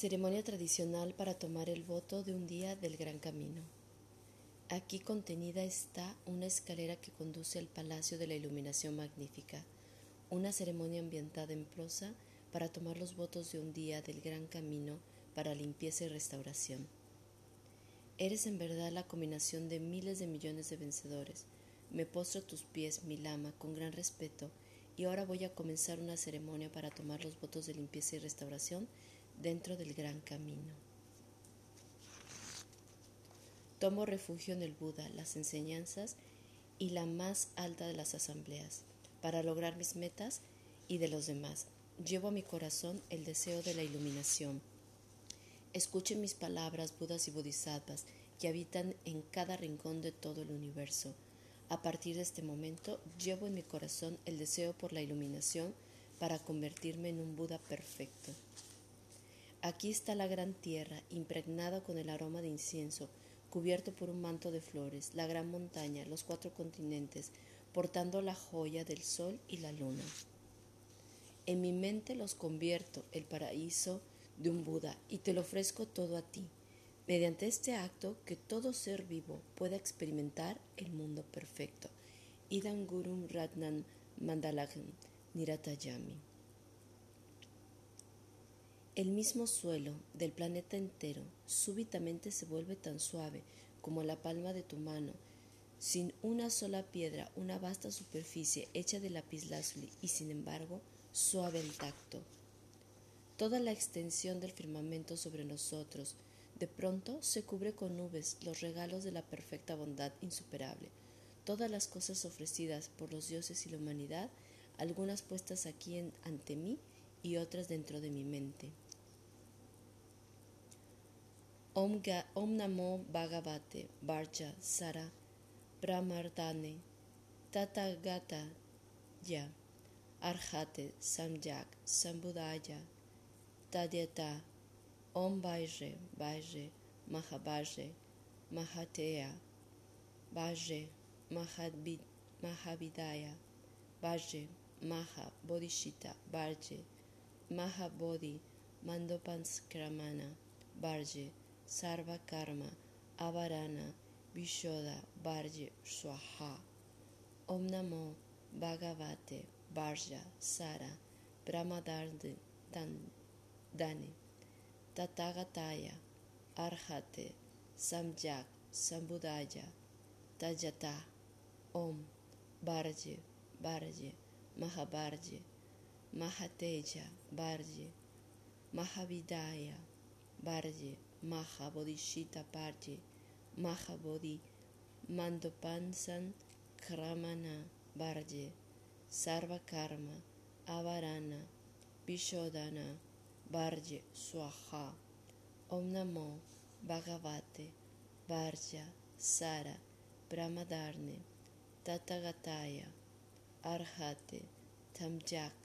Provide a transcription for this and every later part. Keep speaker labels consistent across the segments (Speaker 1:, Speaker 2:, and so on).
Speaker 1: Ceremonia tradicional para tomar el voto de un día del Gran Camino. Aquí contenida está una escalera que conduce al Palacio de la Iluminación Magnífica, una ceremonia ambientada en prosa para tomar los votos de un día del Gran Camino para limpieza y restauración. Eres en verdad la combinación de miles de millones de vencedores. Me postro a tus pies, mi lama, con gran respeto, y ahora voy a comenzar una ceremonia para tomar los votos de limpieza y restauración dentro del gran camino. Tomo refugio en el Buda, las enseñanzas y la más alta de las asambleas, para lograr mis metas y de los demás. Llevo a mi corazón el deseo de la iluminación. Escuchen mis palabras, Budas y Bodhisattvas, que habitan en cada rincón de todo el universo. A partir de este momento, llevo en mi corazón el deseo por la iluminación para convertirme en un Buda perfecto. Aquí está la gran tierra, impregnada con el aroma de incienso, cubierto por un manto de flores, la gran montaña, los cuatro continentes, portando la joya del sol y la luna. En mi mente los convierto, el paraíso de un Buda, y te lo ofrezco todo a ti, mediante este acto que todo ser vivo pueda experimentar el mundo perfecto. Idan Gurum Ratnan Mandalagam Niratayami. El mismo suelo del planeta entero súbitamente se vuelve tan suave como la palma de tu mano, sin una sola piedra, una vasta superficie hecha de lapislázuli y sin embargo suave al tacto. Toda la extensión del firmamento sobre nosotros de pronto se cubre con nubes los regalos de la perfecta bondad insuperable, todas las cosas ofrecidas por los dioses y la humanidad, algunas puestas aquí ante mí y otras dentro de mi mente. Om, Namo Bhagavate Varja Sara Brahmardane Tathagata Ya Arhate Samyak Sambudaya Tadyata Om Vajre Vajre Mahabhajre Mahateya Vajre Mahavidaya Vajre Maha Bodhishita Varje Mahabodhi Mandopanskramana Varje Sarva Karma Avarana Vishoda Varje Swaha. Om Namo Bhagavate Varja Sara Brahmadardani Dani. Tatagataya Arhate Samjak Sambudaya Tajata. Om Varje Varje Mahabarje Mahateja Barje, Mahavidaya Barje, Mahabodhishita Barje, Mahabodhi Mandopansan Kramana Barje, Sarvakarma Avarana Vishodana Barje Swaha Om Namo Bhagavate Barja Sara Brahmadarne Tatagataya Arhate Tamjak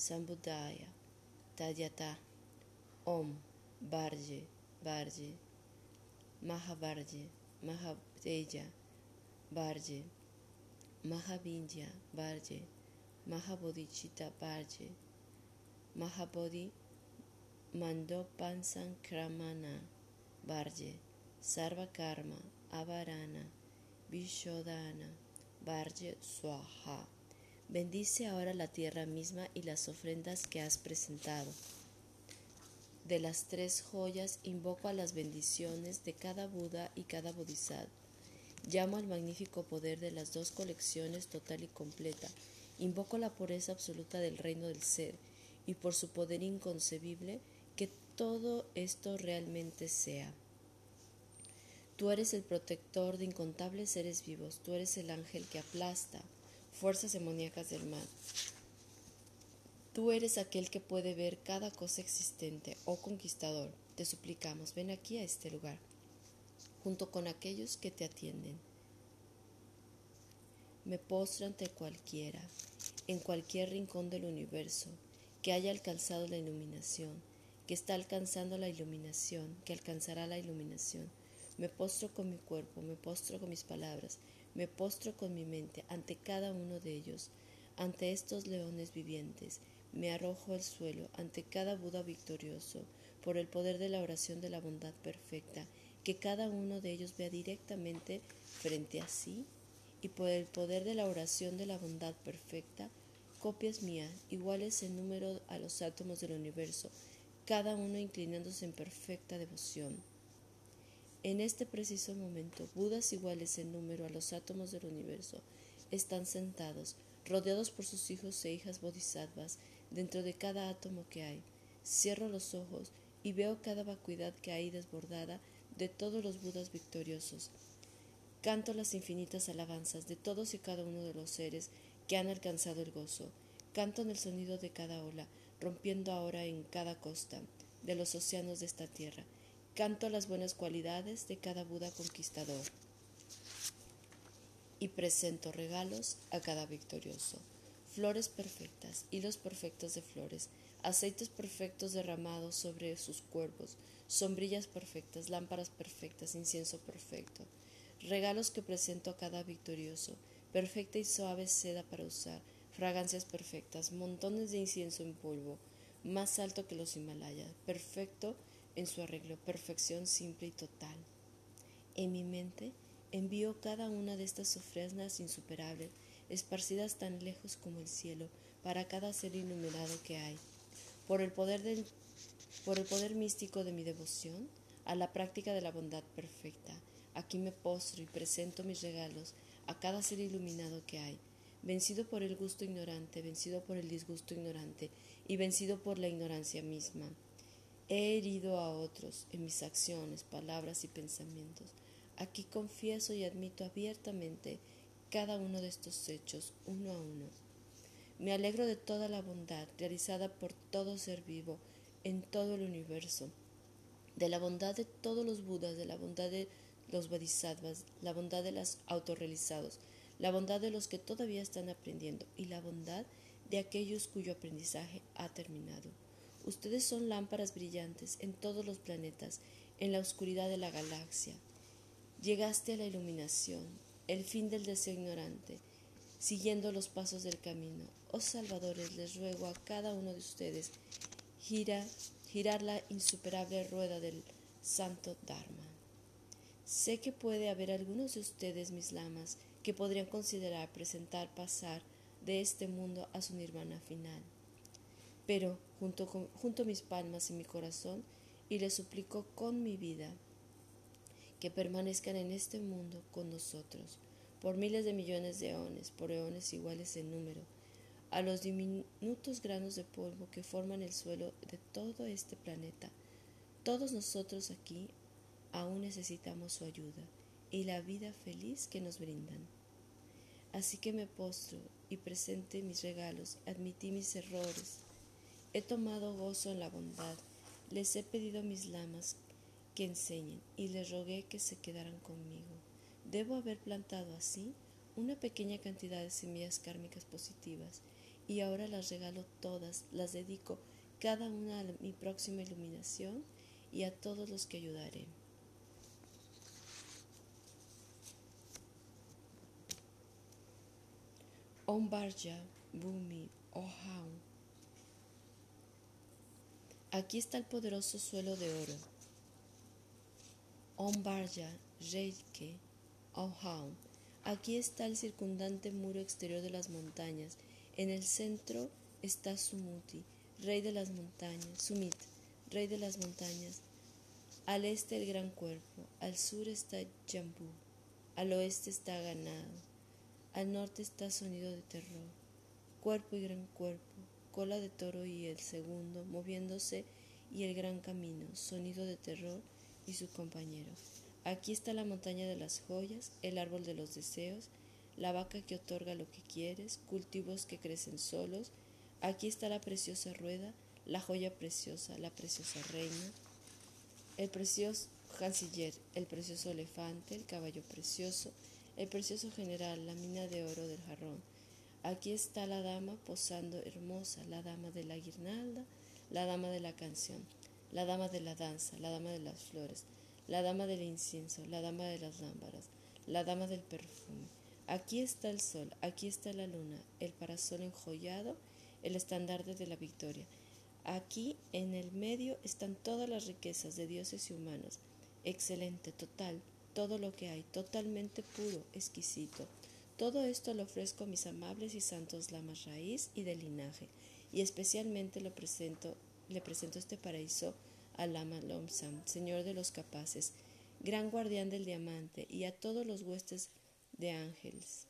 Speaker 1: Sambudaya Tadyata Om Varje Varje Mahavarje Mahateja Varje Mahavindya Varje Mahabodhichita Varje Mahabodhi Mandopansankramana Varje Sarva Karma Avarana Vishodana Varje Swaha Bendice ahora la tierra misma y las ofrendas que has presentado. De las tres joyas invoco a las bendiciones de cada Buda y cada Bodhisattva. Llamo al magnífico poder de las dos colecciones total y completa. Invoco la pureza absoluta del reino del ser y por su poder inconcebible que todo esto realmente sea. Tú eres el protector de incontables seres vivos, tú eres el ángel que aplasta fuerzas demoníacas del mal. Tú eres aquel que puede ver cada cosa existente, oh conquistador. Te suplicamos, ven aquí a este lugar, junto con aquellos que te atienden. Me postro ante cualquiera, en cualquier rincón del universo, que haya alcanzado la iluminación, que está alcanzando la iluminación, que alcanzará la iluminación. Me postro con mi cuerpo, me postro con mis palabras, me postro con mi mente ante cada uno de ellos, ante estos leones vivientes, me arrojo al suelo ante cada Buda victorioso, por el poder de la oración de la bondad perfecta, que cada uno de ellos vea directamente frente a sí, y por el poder de la oración de la bondad perfecta, copias mías, iguales en número a los átomos del universo, cada uno inclinándose en perfecta devoción. En este preciso momento, Budas iguales en número a los átomos del universo están sentados, rodeados por sus hijos e hijas bodhisattvas, dentro de cada átomo que hay. Cierro los ojos y veo cada vacuidad que hay desbordada de todos los Budas victoriosos. Canto las infinitas alabanzas de todos y cada uno de los seres que han alcanzado el gozo. Canto en el sonido de cada ola, rompiendo ahora en cada costa de los océanos de esta tierra. Canto las buenas cualidades de cada Buda conquistador. Y presento regalos a cada victorioso. Flores perfectas, hilos perfectos de flores, aceites perfectos derramados sobre sus cuerpos, sombrillas perfectas, lámparas perfectas, incienso perfecto. Regalos que presento a cada victorioso, perfecta y suave seda para usar, fragancias perfectas, montones de incienso en polvo, más alto que los Himalayas, perfecto en su arreglo, perfección simple y total. En mi mente envío cada una de estas ofrendas insuperables, esparcidas tan lejos como el cielo, para cada ser iluminado que hay. Por el poder del, por el poder místico de mi devoción a la práctica de la bondad perfecta, aquí me postro y presento mis regalos a cada ser iluminado que hay, vencido por el gusto ignorante, vencido por el disgusto ignorante y vencido por la ignorancia misma. He herido a otros en mis acciones, palabras y pensamientos. Aquí confieso y admito abiertamente cada uno de estos hechos, uno a uno. Me alegro de toda la bondad realizada por todo ser vivo en todo el universo, de la bondad de todos los Budas, de la bondad de los bodhisattvas, la bondad de los autorrealizados, la bondad de los que todavía están aprendiendo y la bondad de aquellos cuyo aprendizaje ha terminado. Ustedes son lámparas brillantes en todos los planetas, en la oscuridad de la galaxia. Llegaste a la iluminación, el fin del deseo ignorante, siguiendo los pasos del camino. Oh salvadores, les ruego a cada uno de ustedes gira, girar la insuperable rueda del santo Dharma. Sé que puede haber algunos de ustedes, mis lamas, que podrían considerar presentar pasar de este mundo a su nirvana final. Pero junto, junto mis palmas y mi corazón y les suplico con mi vida que permanezcan en este mundo con nosotros, por miles de millones de eones, por eones iguales en número, a los diminutos granos de polvo que forman el suelo de todo este planeta. Todos nosotros aquí aún necesitamos su ayuda y la vida feliz que nos brindan. Así que me postro y presente mis regalos, admití mis errores, he tomado gozo en la bondad, les he pedido mis lamas que enseñen y les rogué que se quedaran conmigo. Debo haber plantado así una pequeña cantidad de semillas kármicas positivas y ahora las regalo todas, las dedico cada una a mi próxima iluminación y a todos los que ayudaré. Om Barja Bhumi Oham. Aquí está el poderoso suelo de oro. Om Barja Reike Oham. Aquí está el circundante muro exterior de las montañas. En el centro está Sumuti, rey de las montañas. Sumit, rey de las montañas. Al este el gran cuerpo. Al sur está Jambu. Al oeste está Ganado al norte está sonido de terror, cuerpo y gran cuerpo, cola de toro y el segundo, moviéndose y el gran camino, sonido de terror y su compañero. Aquí está la montaña de las joyas, el árbol de los deseos, la vaca que otorga lo que quieres, cultivos que crecen solos. Aquí está la preciosa rueda, la joya preciosa, la preciosa reina, el precioso canciller, el precioso elefante, el caballo precioso, el precioso general, la mina de oro del jarrón. Aquí está la dama posando hermosa, la dama de la guirnalda, la dama de la canción, la dama de la danza, la dama de las flores, la dama del incienso, la dama de las lámparas, la dama del perfume. Aquí está el sol, aquí está la luna, el parasol enjollado, el estandarte de la victoria. Aquí en el medio están todas las riquezas de dioses y humanos. Excelente, total, todo lo que hay, totalmente puro, exquisito. Todo esto lo ofrezco a mis amables y santos lamas raíz y de linaje, y especialmente lo presento, le presento este paraíso al lama Lomsam, señor de los capaces, gran guardián del diamante, y a todos los huestes de ángeles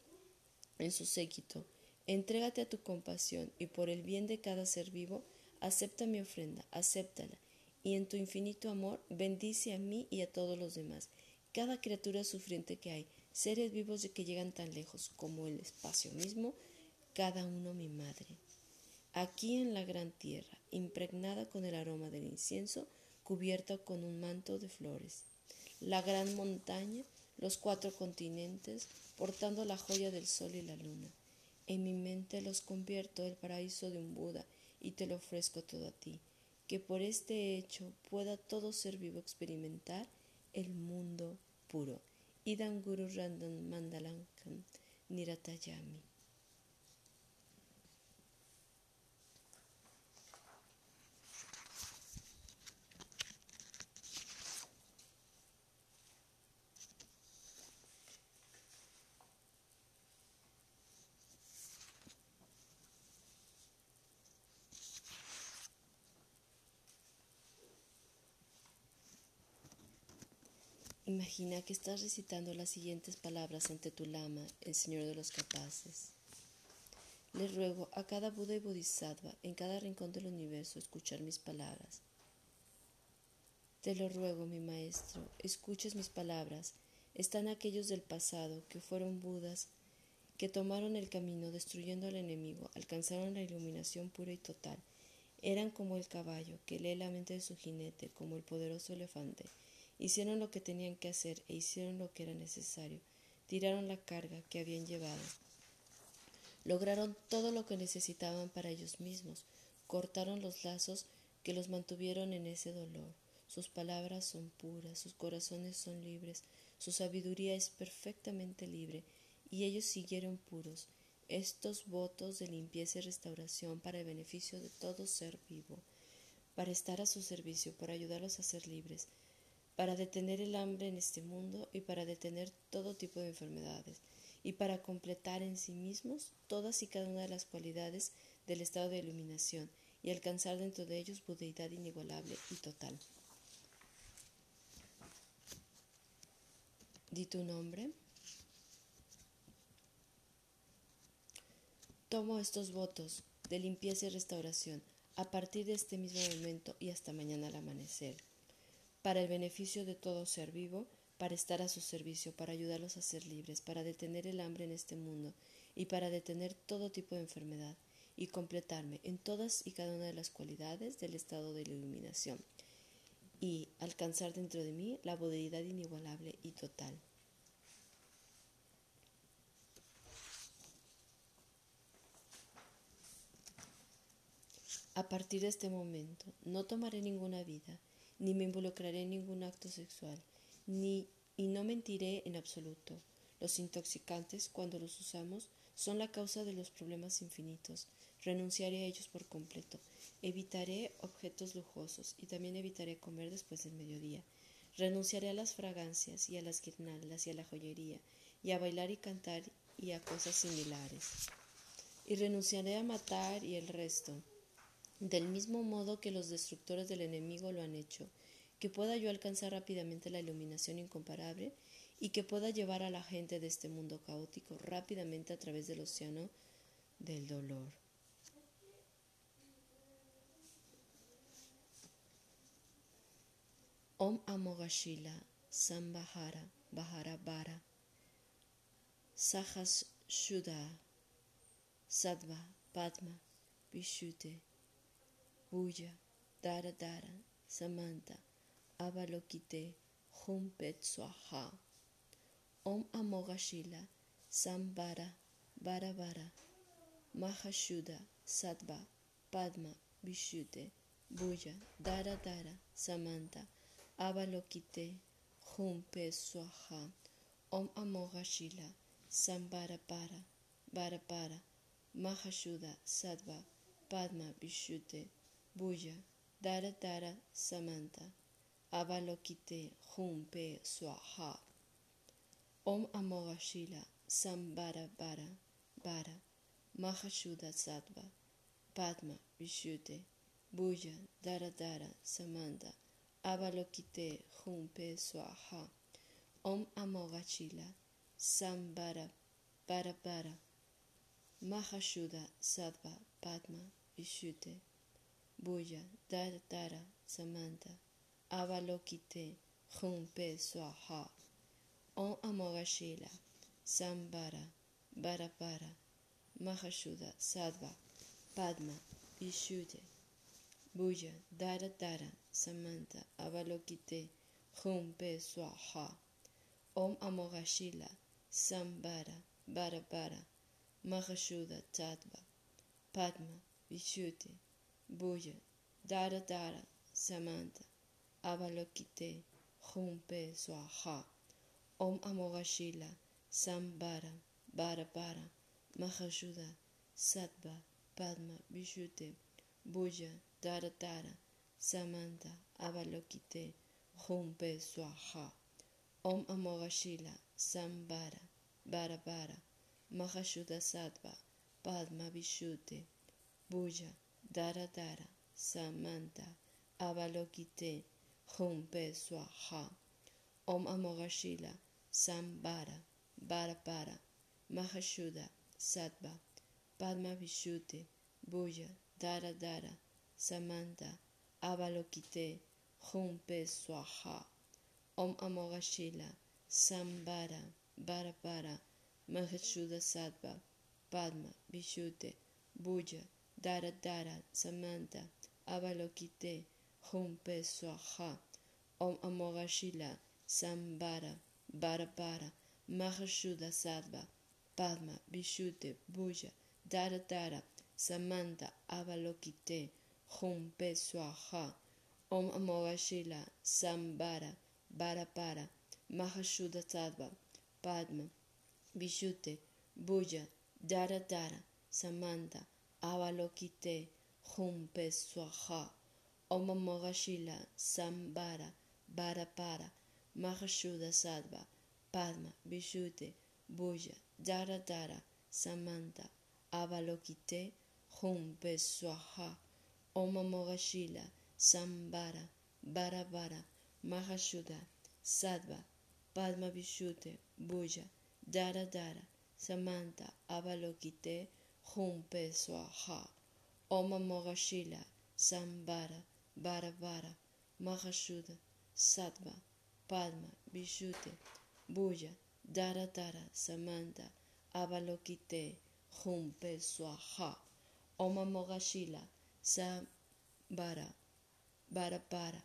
Speaker 1: en su séquito. Entrégate a tu compasión, y por el bien de cada ser vivo, acepta mi ofrenda, acéptala, y en tu infinito amor bendice a mí y a todos los demás, cada criatura sufriente que hay, seres vivos de que llegan tan lejos como el espacio mismo, cada uno mi madre. Aquí en la gran tierra, impregnada con el aroma del incienso, cubierta con un manto de flores. La gran montaña, los cuatro continentes, portando la joya del sol y la luna. En mi mente los convierto el paraíso de un Buda y te lo ofrezco todo a ti, que por este hecho pueda todo ser vivo experimentar el mundo puro. Idam Guru Randan Mandalankam Niratayami. Imagina que estás recitando las siguientes palabras ante tu lama, el Señor de los Capaces. Le ruego a cada Buda y Bodhisattva en cada rincón del universo escuchar mis palabras. Te lo ruego, mi Maestro, escuches mis palabras. Están aquellos del pasado que fueron Budas, que tomaron el camino destruyendo al enemigo, alcanzaron la iluminación pura y total. Eran como el caballo que lee la mente de su jinete, como el poderoso elefante Hicieron lo que tenían que hacer e hicieron lo que era necesario. Tiraron la carga que habían llevado. Lograron todo lo que necesitaban para ellos mismos. Cortaron los lazos que los mantuvieron en ese dolor. Sus palabras son puras, sus corazones son libres, su sabiduría es perfectamente libre, y ellos siguieron puros estos votos de limpieza y restauración para el beneficio de todo ser vivo, para estar a su servicio, para ayudarlos a ser libres, para detener el hambre en este mundo y para detener todo tipo de enfermedades, y para completar en sí mismos todas y cada una de las cualidades del estado de iluminación y alcanzar dentro de ellos budeidad inigualable y total. Di tu nombre. Tomo estos votos de limpieza y restauración a partir de este mismo momento y hasta mañana al amanecer para el beneficio de todo ser vivo, para estar a su servicio, para ayudarlos a ser libres, para detener el hambre en este mundo y para detener todo tipo de enfermedad y completarme en todas y cada una de las cualidades del estado de la iluminación y alcanzar dentro de mí la bodeidad inigualable y total. A partir de este momento no tomaré ninguna vida, ni me involucraré en ningún acto sexual, ni y no mentiré en absoluto. Los intoxicantes, cuando los usamos, son la causa de los problemas infinitos. Renunciaré a ellos por completo. Evitaré objetos lujosos y también evitaré comer después del mediodía. Renunciaré a las fragancias y a las guirnaldas y a la joyería y a bailar y cantar y a cosas similares. Y renunciaré a matar y el resto del mismo modo que los destructores del enemigo lo han hecho, que pueda yo alcanzar rápidamente la iluminación incomparable y que pueda llevar a la gente de este mundo caótico rápidamente a través del océano del dolor. Om Amogashila Sambhara Bahara Bara Sahas Shuddha Sadva Padma Vishute Buya, Dara Dara, Samanta, Avalokite, Humpet Swaha, Om Amogashila, Sambara, Bara Mahashuda, Sadva, Padma, Vishute, Buya, Dara Dara, Samanta, Avalokite, Humpe Swaha, Om Amogashila, Sambara Para, Bara Para, Mahashuda, Sadva, Padma Vishuddhe Buya Dara Dara Samanta Avalokite Humpe Swaha Om Amogashila Sambara Bara Bara Mahashuddha Sattva Padma Vishuddhe Buya Dara Dara Samanta Avalokite Humpe Swaha Om Amogashila Sambara Bara Bara Mahashuddha Sattva Padma Vishuddhe Bulla, Dara Tara, Samantha, Avalokite, Humpe Swaha, Om Amogashila, Sambara, Barapara, Mahashuddha, Sadva, Padma, Vishuddha, Bulla, Dara Tara, Samantha, Avalokite, Humpe Swaha, Om Amogashila, Sambara, Barapara, Mahashuddha, Sadva, Padma, Vishuddha, Buya Dara Dara Samanta Avalokite Humpe Swaha Om Amogashila Sambara Bara Bara Mahashuddha Sattva Padma Vishuddhi Buya Dara Dara Samanta Avalokite Humpe Swaha Om Amogashila Sambara Bara Bara Mahashuddha Sattva Padma Vishuddhi Buya Dara Dara Samanta Avalokite Humpe Swaha Om Amogashila Sambara Bara Bara Mahashuddha Sattva Padma Vishuddhi Buya Dara Dara Samanta Avalokite Humpe Swaha Om Amogashila Sambara Bara Bara Mahashuddha Sattva Padma Vishuddhi Buya Dara Dara Samanta Avalokite Humpe Swaha Om Amogashila Sambara Bara Bara Mahashuddha Sattva Padma Vishuddhi Buya Dara Dara Samanta Avalokite Humpe Swaha Om Amogashila Sambara Bara Bara Mahashuddha Sattva Padma Vishuddhi Buya Dara Dara Samanta Avalokite Humpe Swaha Om Amogashila Sambara Bara Bara Mahashuddha Sattva Padma Vishuddhi Buya Dara Samanta Avalokite Humpe Swaha Om Amogashila Sambara Bara Bara Mahashuddha Sattva Padma Vishuddhi Buya Dara Samanta Avalokite Humpe Swaha Om Amogashila Sambara Bara Bara Mahashuddha Sattva Padma Vishuddhi Buya Dara Dara Samanta Avalokite Humpe Swaha Om Amogashila Sambara Bara Bara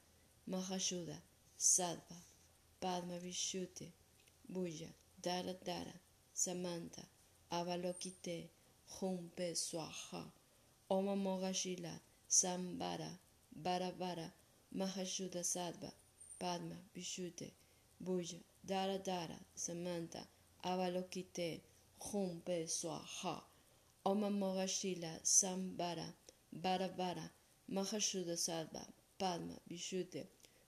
Speaker 1: Mahashuddha Sattva Padma Vishuddhi Buya Dara Dara Samanta Avalokite Humpe Swaha Om Amogashila Sambara Bara Bara Mahashuddha Sattva Padma Vishuddhi Buya Dara Dara Samanta Avalokite Humpe Swaha Om Amogashila Sambara Bara Bara Mahashuddha Sattva Padma Vishuddhi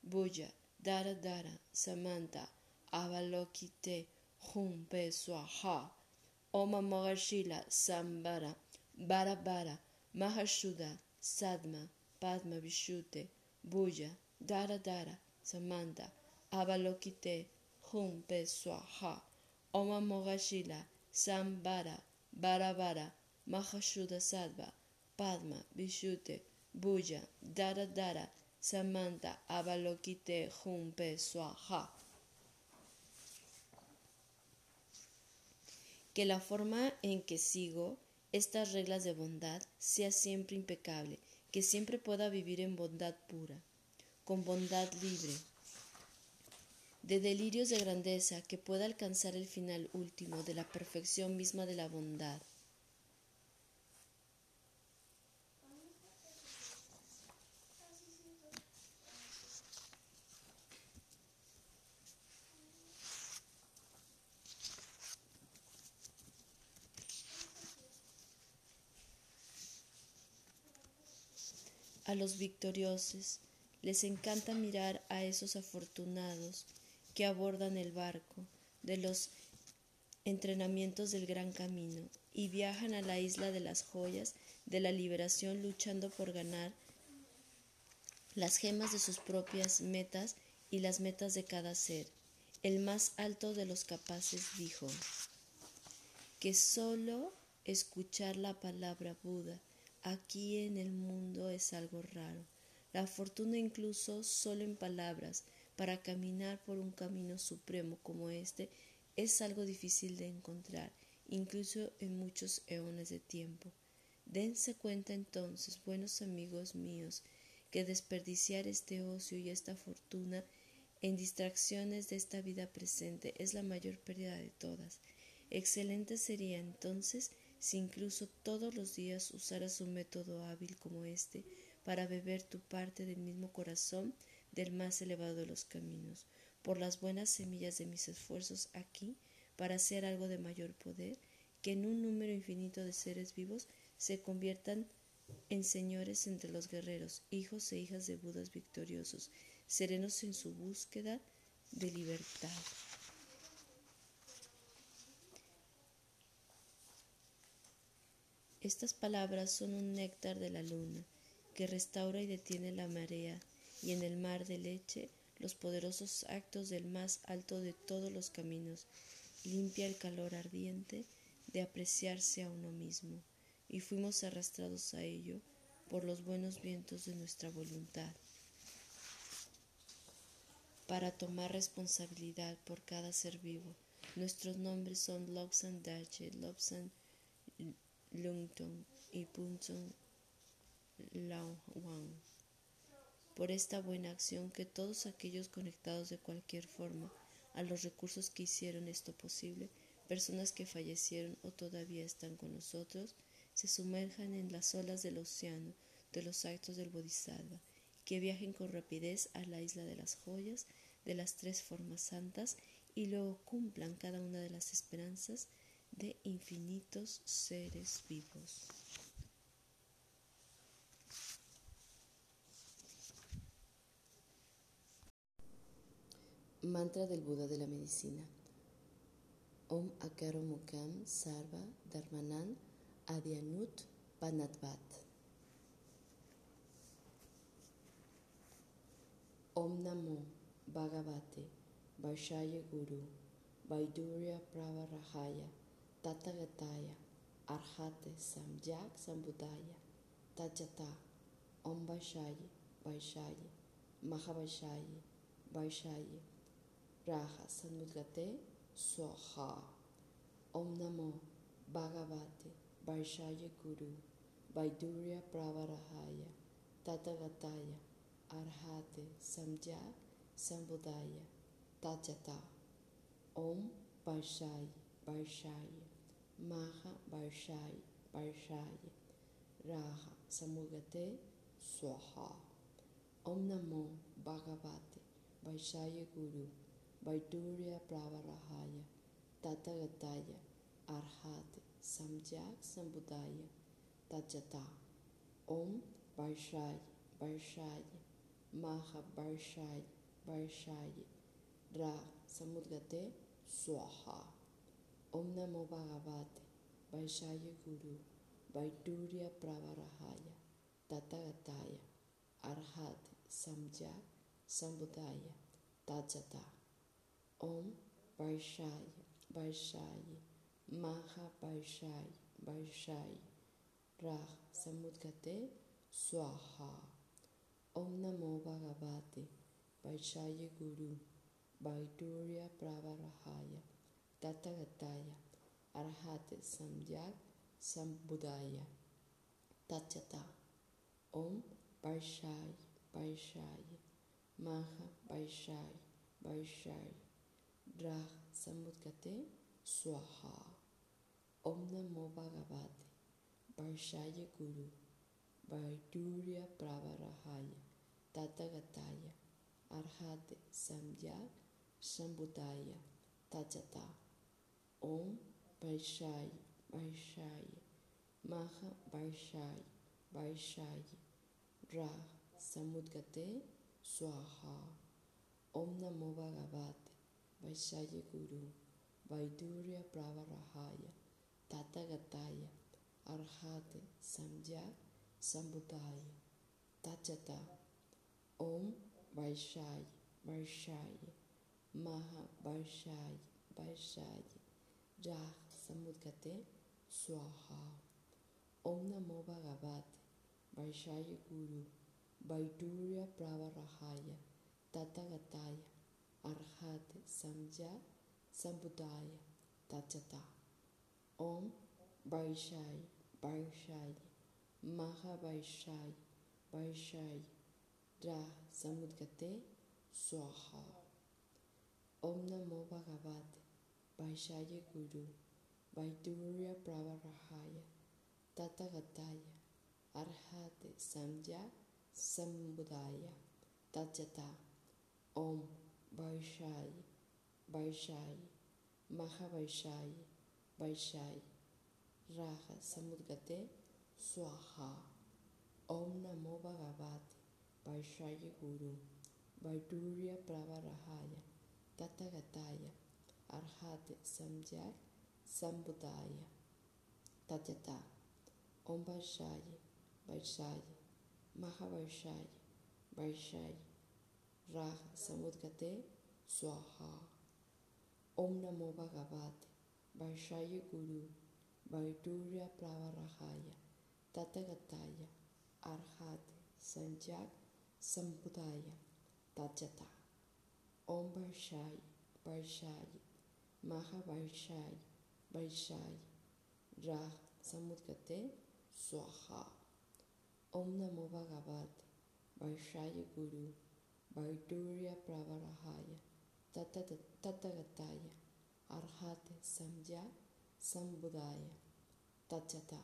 Speaker 1: Buya Dara Dara Samanta Avalokite Humpe Swaha Om Amogashila Sambara Bara Bara Mahashuddha Sattva Padma Vishuddhi Buya Dara Dara Samanta Avalokite Humpe Swaha Om Amogashila Sambara Bara Bara Mahashuddha Sattva Padma Vishuddhi Buya Dara Dara Samanta Avalokite Humpe Swaha Que la forma en que sigo estas reglas de bondad sea siempre impecable, que siempre pueda vivir en bondad pura, con bondad libre, de delirios de grandeza, que pueda alcanzar el final último de la perfección misma de la bondad. Los victoriosos les encanta mirar a esos afortunados que abordan el barco de los entrenamientos del gran camino y viajan a la isla de las joyas de la liberación luchando por ganar las gemas de sus propias metas y las metas de cada ser. El más alto de los capaces dijo que solo escuchar la palabra Buda aquí en el mundo es algo raro. La fortuna incluso solo en palabras para caminar por un camino supremo como este es algo difícil de encontrar, incluso en muchos eones de tiempo. Dense cuenta entonces, buenos amigos míos, que desperdiciar este ocio y esta fortuna en distracciones de esta vida presente es la mayor pérdida de todas. Excelente sería entonces si incluso todos los días usaras un método hábil como este para beber tu parte del mismo corazón del más elevado de los caminos, por las buenas semillas de mis esfuerzos aquí para hacer algo de mayor poder, que en un número infinito de seres vivos se conviertan en señores entre los guerreros, hijos e hijas de Budas victoriosos, serenos en su búsqueda de libertad. Estas palabras son un néctar de la luna que restaura y detiene la marea y en el mar de leche los poderosos actos del más alto de todos los caminos, limpia el calor ardiente de apreciarse a uno mismo y fuimos arrastrados a ello por los buenos vientos de nuestra voluntad. Para tomar responsabilidad por cada ser vivo, nuestros nombres son Lobsan Dache, Lobsan Lungtong y Punson Wang. Por esta buena acción que todos aquellos conectados de cualquier forma a los recursos que hicieron esto posible, personas que fallecieron o todavía están con nosotros, se sumerjan en las olas del océano de los actos del Bodhisattva, que viajen con rapidez a la isla de las joyas de las tres formas santas y luego cumplan cada una de las esperanzas de infinitos seres vivos. Mantra del Buda de la Medicina. Om Akaro Mukam Sarva Dharmanan Adyanut Panatvat. Om Namo Bhagavate Vaishaya Guru Vaidurya Pravarahaya Tatagataya Arhate Samyak Sambudaya Tajata Om Vaishaya Vaishaya Mahavaishaya Vaishaya Raja Sanudgate Swaha Om Namo Bhagavate Vaishaya Guru, Vaidurya Pravarahaya, Tatagataya, Arhate Samjak Sambudaya, Tajata, Om Vaishaya, Vaishaya, Maha Vaishaya, Vaishaya, Raha Samugate Swaha. Om Namo Bhagavate, Vaishaya Guru, Vaidurya Pravarahaya, Tatagataya, Arhate Samjak Sambudaya Tajata Om Varshaya Varshaya Maha Varshaya Varshaya Ra Samudgate Swaha ओम नमो भगवते वैशाय गुरु वैटूर्य प्रवरहाय तथगताय अर्हत समझा समुदाय तजता ओम वैशाय वैशाय महा वैशाय राह समुद्गते स्वाहा ओम नमो भगवते वैशाय गुरु वैटूर्य प्रवरहाय Tatagataya, Arhate Samyak, Sambudaya, Tachata. Om Vaishai, Vaishai, Maha Vaishai, Vaishai, Rah Samudgate, Swaha. Om Namo Bhagavate Varshaya Guru Vaidurya Pravarahaya Tatagataya Arhate Samyak Sambudaya Tajata Om Vaishaya Vaishaya Maha Vaishaya Vaishaya
Speaker 2: Ra Samudgate Swaha Om Namo Bhagavate Vaishaya Guru Vaidurya Pravarahaya Tatagataya Arhate Samyak Sambudaya Tachata Om Vaishaya Vaishaya Maha Vaishaya Vaishaya जहाँ समुद्र कहते हैं स्वाहा ओम नमो भगवत वैशाय गुरु वैडूर्य प्रवरहाय तथगताय अर्हत समझा संबुदाय तचता ओम वैशाय वैशाय महावैशाय वैशाय रा समुद्र स्वाहा ओम नमो भगवते by Shaya Guru, by Durya Pravarahaya, Tathagataya, Arhate Samya Sambudaya, Tachata, Om Vaishai, Vaishai, Mahavaishai, Vaishai, Raha Samudgate, Swaha, Om Namo Bhagavate, Vaishaya Guru, Vaidurya Pravarahaya, Tathagataya, Архати Самдяр Самбудая. Татята Ом Байшари, Байшари, Махавайшари, Байшари, Раха Самудгате Суаха. Ом Намо Бхагавате, Байшари Гуру, Байдурья Праварахая, Татагатая, Архати Sanjak Sambudaya Tajata Om Barshai Barshai Vaishaya Mahavaishaya Vaishaya Rah Samudgate Swaha Om Namo Bhagavate Vaishaya Guru Vaidurya Pravarahaya Tatagataya Arhate Samyak Sambudaya Tachata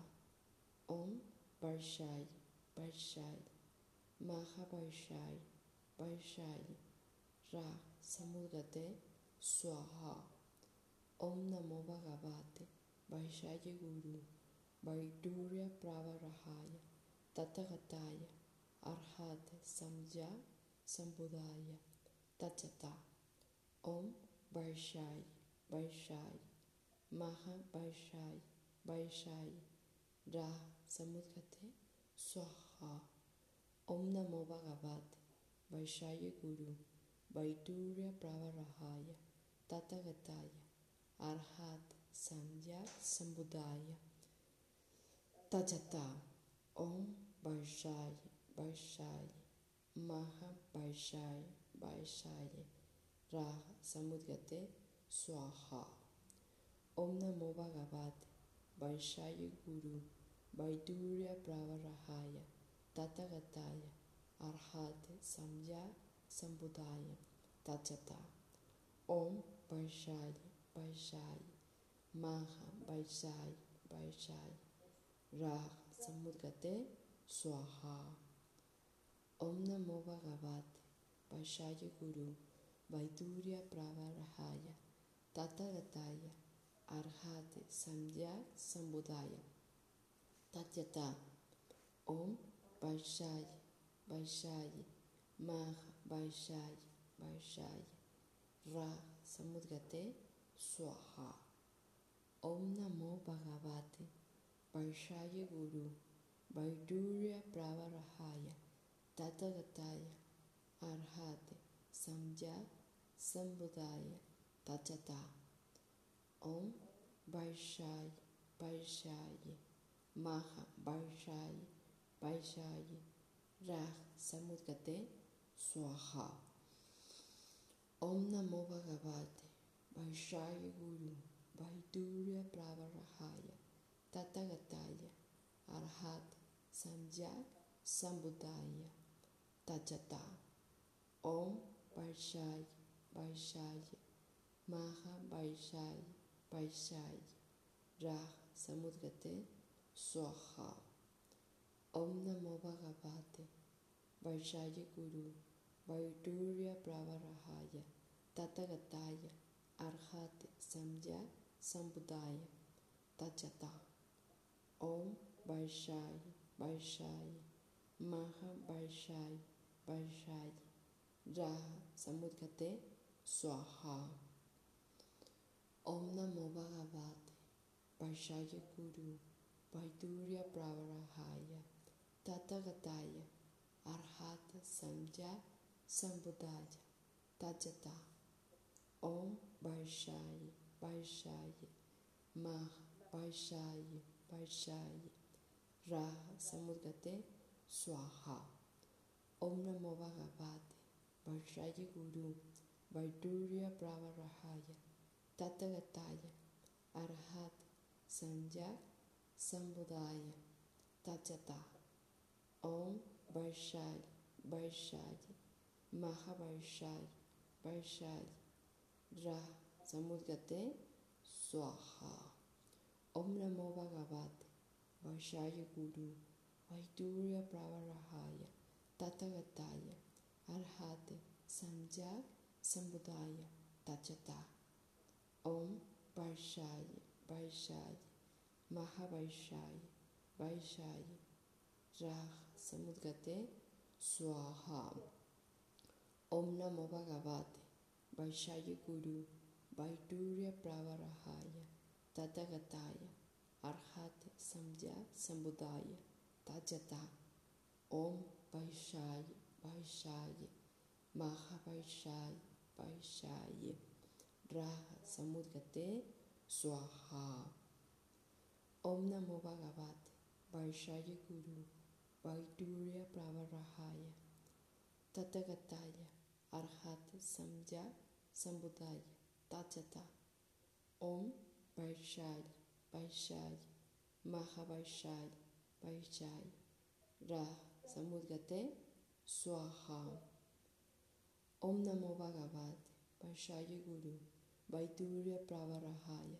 Speaker 2: Om Vaishaya Vaishaya Mahavaishaya Vaishaya Ra Samudgate Swaha ओम नमो भगवते वैशाय गुरु वैडूर्य प्रावरहाय तथगताय अर्हात समझा संबुदाय तचता ओम वैशाय वैशाय महावैशाय वैशाय रा समुद्गते स्वाहा ओम नमो भगवते वैशाय गुरु वैडूर्य प्रावरहाय तथगताय Arhat Samyak Sambudaya Tachata Om Vaishaya Vaishaya Maha Vaishaya Vaishaya Raha Samudgate Swaha Om Namo Bhagavate Vaishaya Guru Vaidurya Pravarahaya Tatagataya Arhate Samyak Sambudaya Tachata Om Vaishaya वैशाय माह वैशाय वैशाय राह समुद्गते स्वाहा ओम नमो भगवत वैशाय गुरु वैदूर्य प्रवरहाय ततगताय अर्हाते संज्ञा संबुदाय तत्यता ओम वैशाय वैशाय माह वैशाय वैशाय रा समुद्गते स्वाहा ओम नमो भगवते वर्षाय गुरु वैडूर्य प्रवरहाय ततगताय अर्हाते संज्ञा संबुदाय तचता ओम वैशाय वैशाय माह वैशाय वैशाय राह स्वाहा ओम नमो भगवते Vaishaya Guru Vaidurya Pravarahaya Tatagataya Arhat Samyak Sambudaya Tachata Om Vaishaya Vaishaya Maha Vaishaya Vaishaya Rah Samudgate Swaha Om Namo Bhagavate Vaishaya Guru Vaidurya Pravarahaya Tatagataya Arhate Samyak Sambudaya Tachata Om Vaishaya Vaishaya Maha Vaishai Vaishai Raha Samudgate Swaha Om Namo Bhagavate Vaishaya Guru Vaidurya Pravarahaya Tathagataya Arhata Samjya Sambudaya Tajata Om Vaishaya Vaishaya Maha Vaishaya Vaishaya Raha Samudgate Swaha Om Namo Bhagavate Vaishaya Guru Vaidurya Pravarahaya Tathagataya Arhat Sanjak Sambudaya Tachata Om Vaishaya Vaishaya Mahavaishaya Vaishaya रा समुद्र कहते हैं स्वाहा ओम नमो भगवत वर्षाय गुरु वैदूर्य प्रवरहाय तथगताय अर्हात संजाग समुदाय तचता ओम वर्षाय वैशाय महावैशाय वैशाय राह समुद्र कहते स्वाहा ओम नमो भगवते वैशाख गुरु वैटूर्य प्रवराहाय तदगताय अर्हत संध्या समुदाय तजता ओम वैशाय वैशाय महावैशाय वैशाय राह समुदगते स्वाहा ओम नमो भगवते वैशाय गुरु वैटूर्य प्रवराहाय तथगताय अर्हत समझा समुदाय ताचता ओम वैशाल वैशाल महावैशाल वैशाल रा समुद्रते स्वाहा ओम नमो भगवत वैशाल गुरु वैदूर प्रवरहाय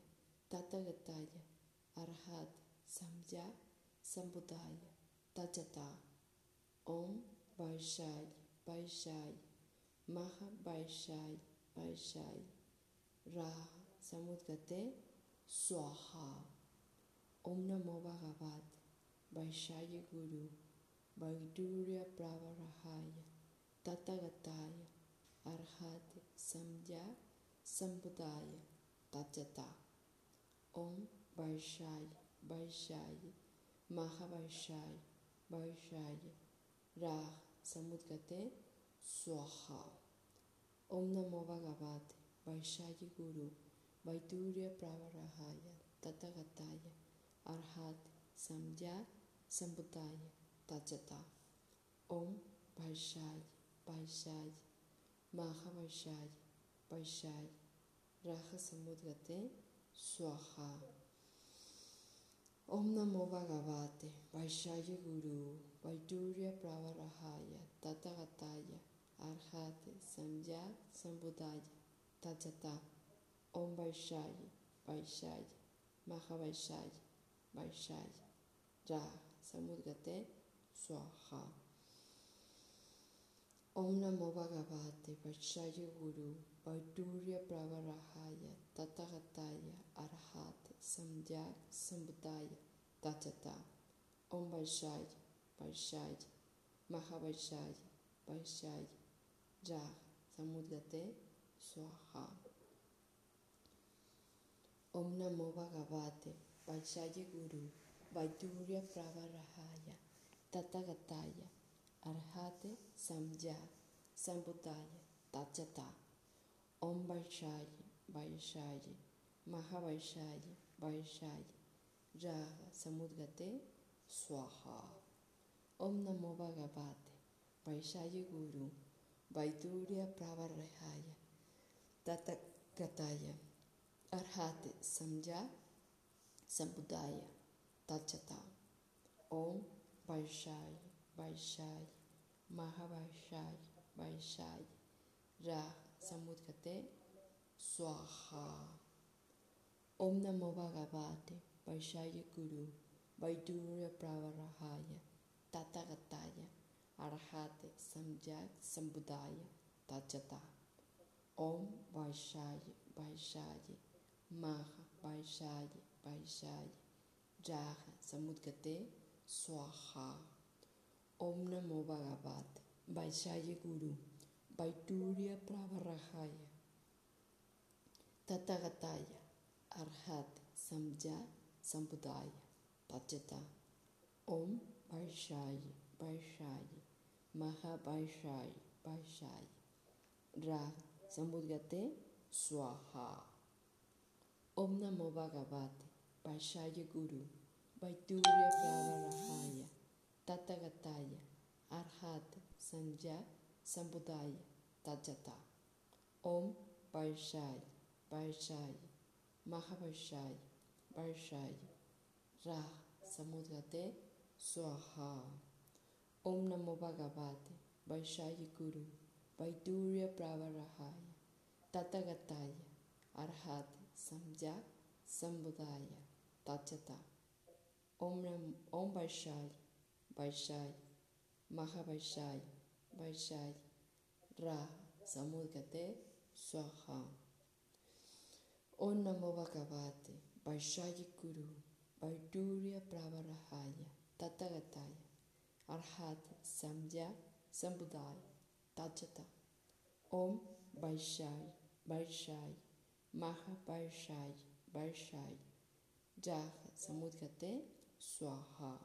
Speaker 2: तथगताय अर्हत समझा समुदाय तचता ओम वैशाल वैशाल Maha Baishai Baishai Ra Samudgate, Swaha, Om Namo Bhagavat, Baishai Guru, Vaidurya Pravarahaya, Tattagataya, Arhat Samdya, Sambudaya, Tajata, Om Baishai Baishai Maha Baishai Baishai Ra Samudgate, Swaha स्वाहा ओम नमो भगवते वैशाली गुरु वैदूर्य प्रवरहाय तथगताय अर्हात संज्ञा संबुदाय तजता ओम वैशाय वैशाय महावैशाय वैशाय राह समुद्रते स्वाहा ओम नमो भगवते वैशाय गुरु वैदूर्य प्रवरहाय तथगताय अर्हते संज्ञा संबुदाय तजता ओम वैशाय वैशाय महावैशाय वैशाय जा समुद्गते स्वाहा ओम नमो भगवते वैशाय गुरु वैडूर्य प्रवराहाय तथगताय अर्हात संध्या संबुदाय तचता ओम वैशाय वैशाय महावैशाय वैशाय Raha Samudgate Swaha. Om Namo Bhagavate Vaishaya Guru Vaidurya Pravarahaya Tathagataya Arhate Samjya Sambudaya Tajata Om Vaishaya Vaishaya Mahavaishaya Vaishaya Raha Samudgate Swaha. Om Namo Bhagavate Vaishaya Guru Vaidurya Pravarahaya Tata Kataya Arhate Samja Sambudaya Tachata. Om Vaishai Vaishai. Mahavaishai Vaishai. Ra Samudgate. Swaha. Om Namo Bhagavate. Vaishai Guru. Vaidurya Pravarahaya Tata Kataya Arhate Samjya Sambudaya Tajata Om Vaishaya Vaishaya Maha Vaishaya Vaishaya Raha Samudgate Swaha Om Namo Bhagavate Vaishaya Guru Vaidurya Pravarahaya Tatagataya Arhat Samja Sambudaya Tachata Om Vaishaya Vaishaya महाभाषाई भाषाई रा संबोध स्वाहा। ओम नमो भगवते भाषाय गुरु वैतूर्य प्रावरहाय तत्गताय संज्ञा संबुदाय तजता ओम भाषाई भाषाई महाभाषाई भाषाई रा समुद्रते स्वाहा। Om Namo Bhagavate Vaishaya Guru Vaidurya Pravarahaya Tatagataya Arhat Samja Sambudaya Tachata Om Nam Om Vaishaya Vaishaya Mahavaishaya Vaishaya Ra Samudgate Swaha Om Namo Bhagavate Vaishaya Guru Vaidurya Pravarahaya Tatagataya Arhat Samdhya Sambudai Tajata Om Vaishai Vaishai Maha Vaishai Vaishai Jah Samudgate Swaha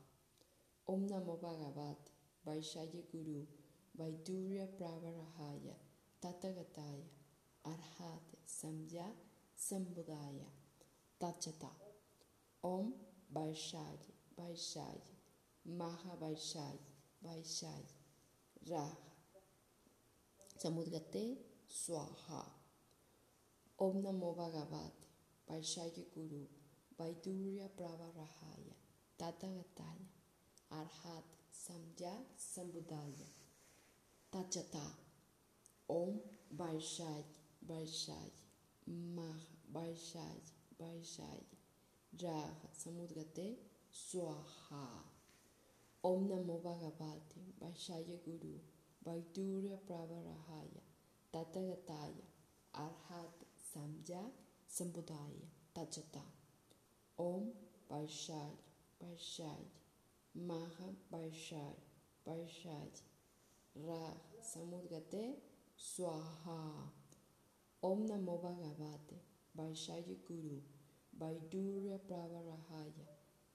Speaker 2: Om Namo Bhagavat Vaishaya Guru Vaidurya Pravarahaya Tatagataya Arhat Samdhya Sambudaya Tajata Om Vaishai Vaishai Maha Vaishai, Vaishai, Raha. समुद्रते स्वाहा। ओम नमो भगवत। वैशाखी गुरु वैदूर्य प्रवरहाय तदगताय अर्हात समझा समुदाय तचता ओम वैशाय वैशाय माह वैशाय वैशाय राह समुद्रते स्वाहा। Om Namo Bhagavate Vaishaya Guru Vaidurya Pravarahaya Tatagataya Arhat Samja Sambudaya Tachata Om Vaishaya Vaishaya Maha Vaishaya Vaishaya Ra Samudgate Swaha Om Namo Bhagavate Vaishaya Guru Vaidurya Pravarahaya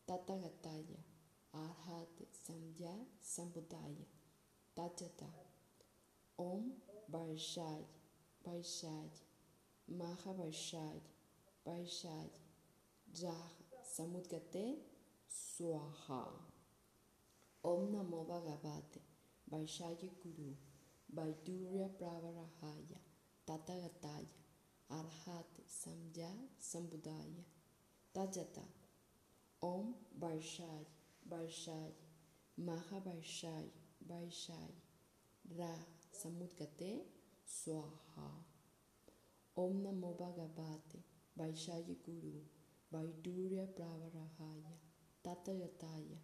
Speaker 2: Tatagataya Arhat Samya Sambudaya Tatyata Om Barshaj Barshaj Mahabarshaj Barshaj Jah Samudgate Swaha Om Namo Bhagavate Barshaya Guru Vaidurya Pravarahaya Tathagataya Arhat Samya Sambudaya Tatyata Om Barshaj Vaishaya Maha Vaishaya Vaishaya Ra Samudgate Swaha Om Namo Bhagavate Vaishaya Guru Vaidurya Pravarahaya Tatagataya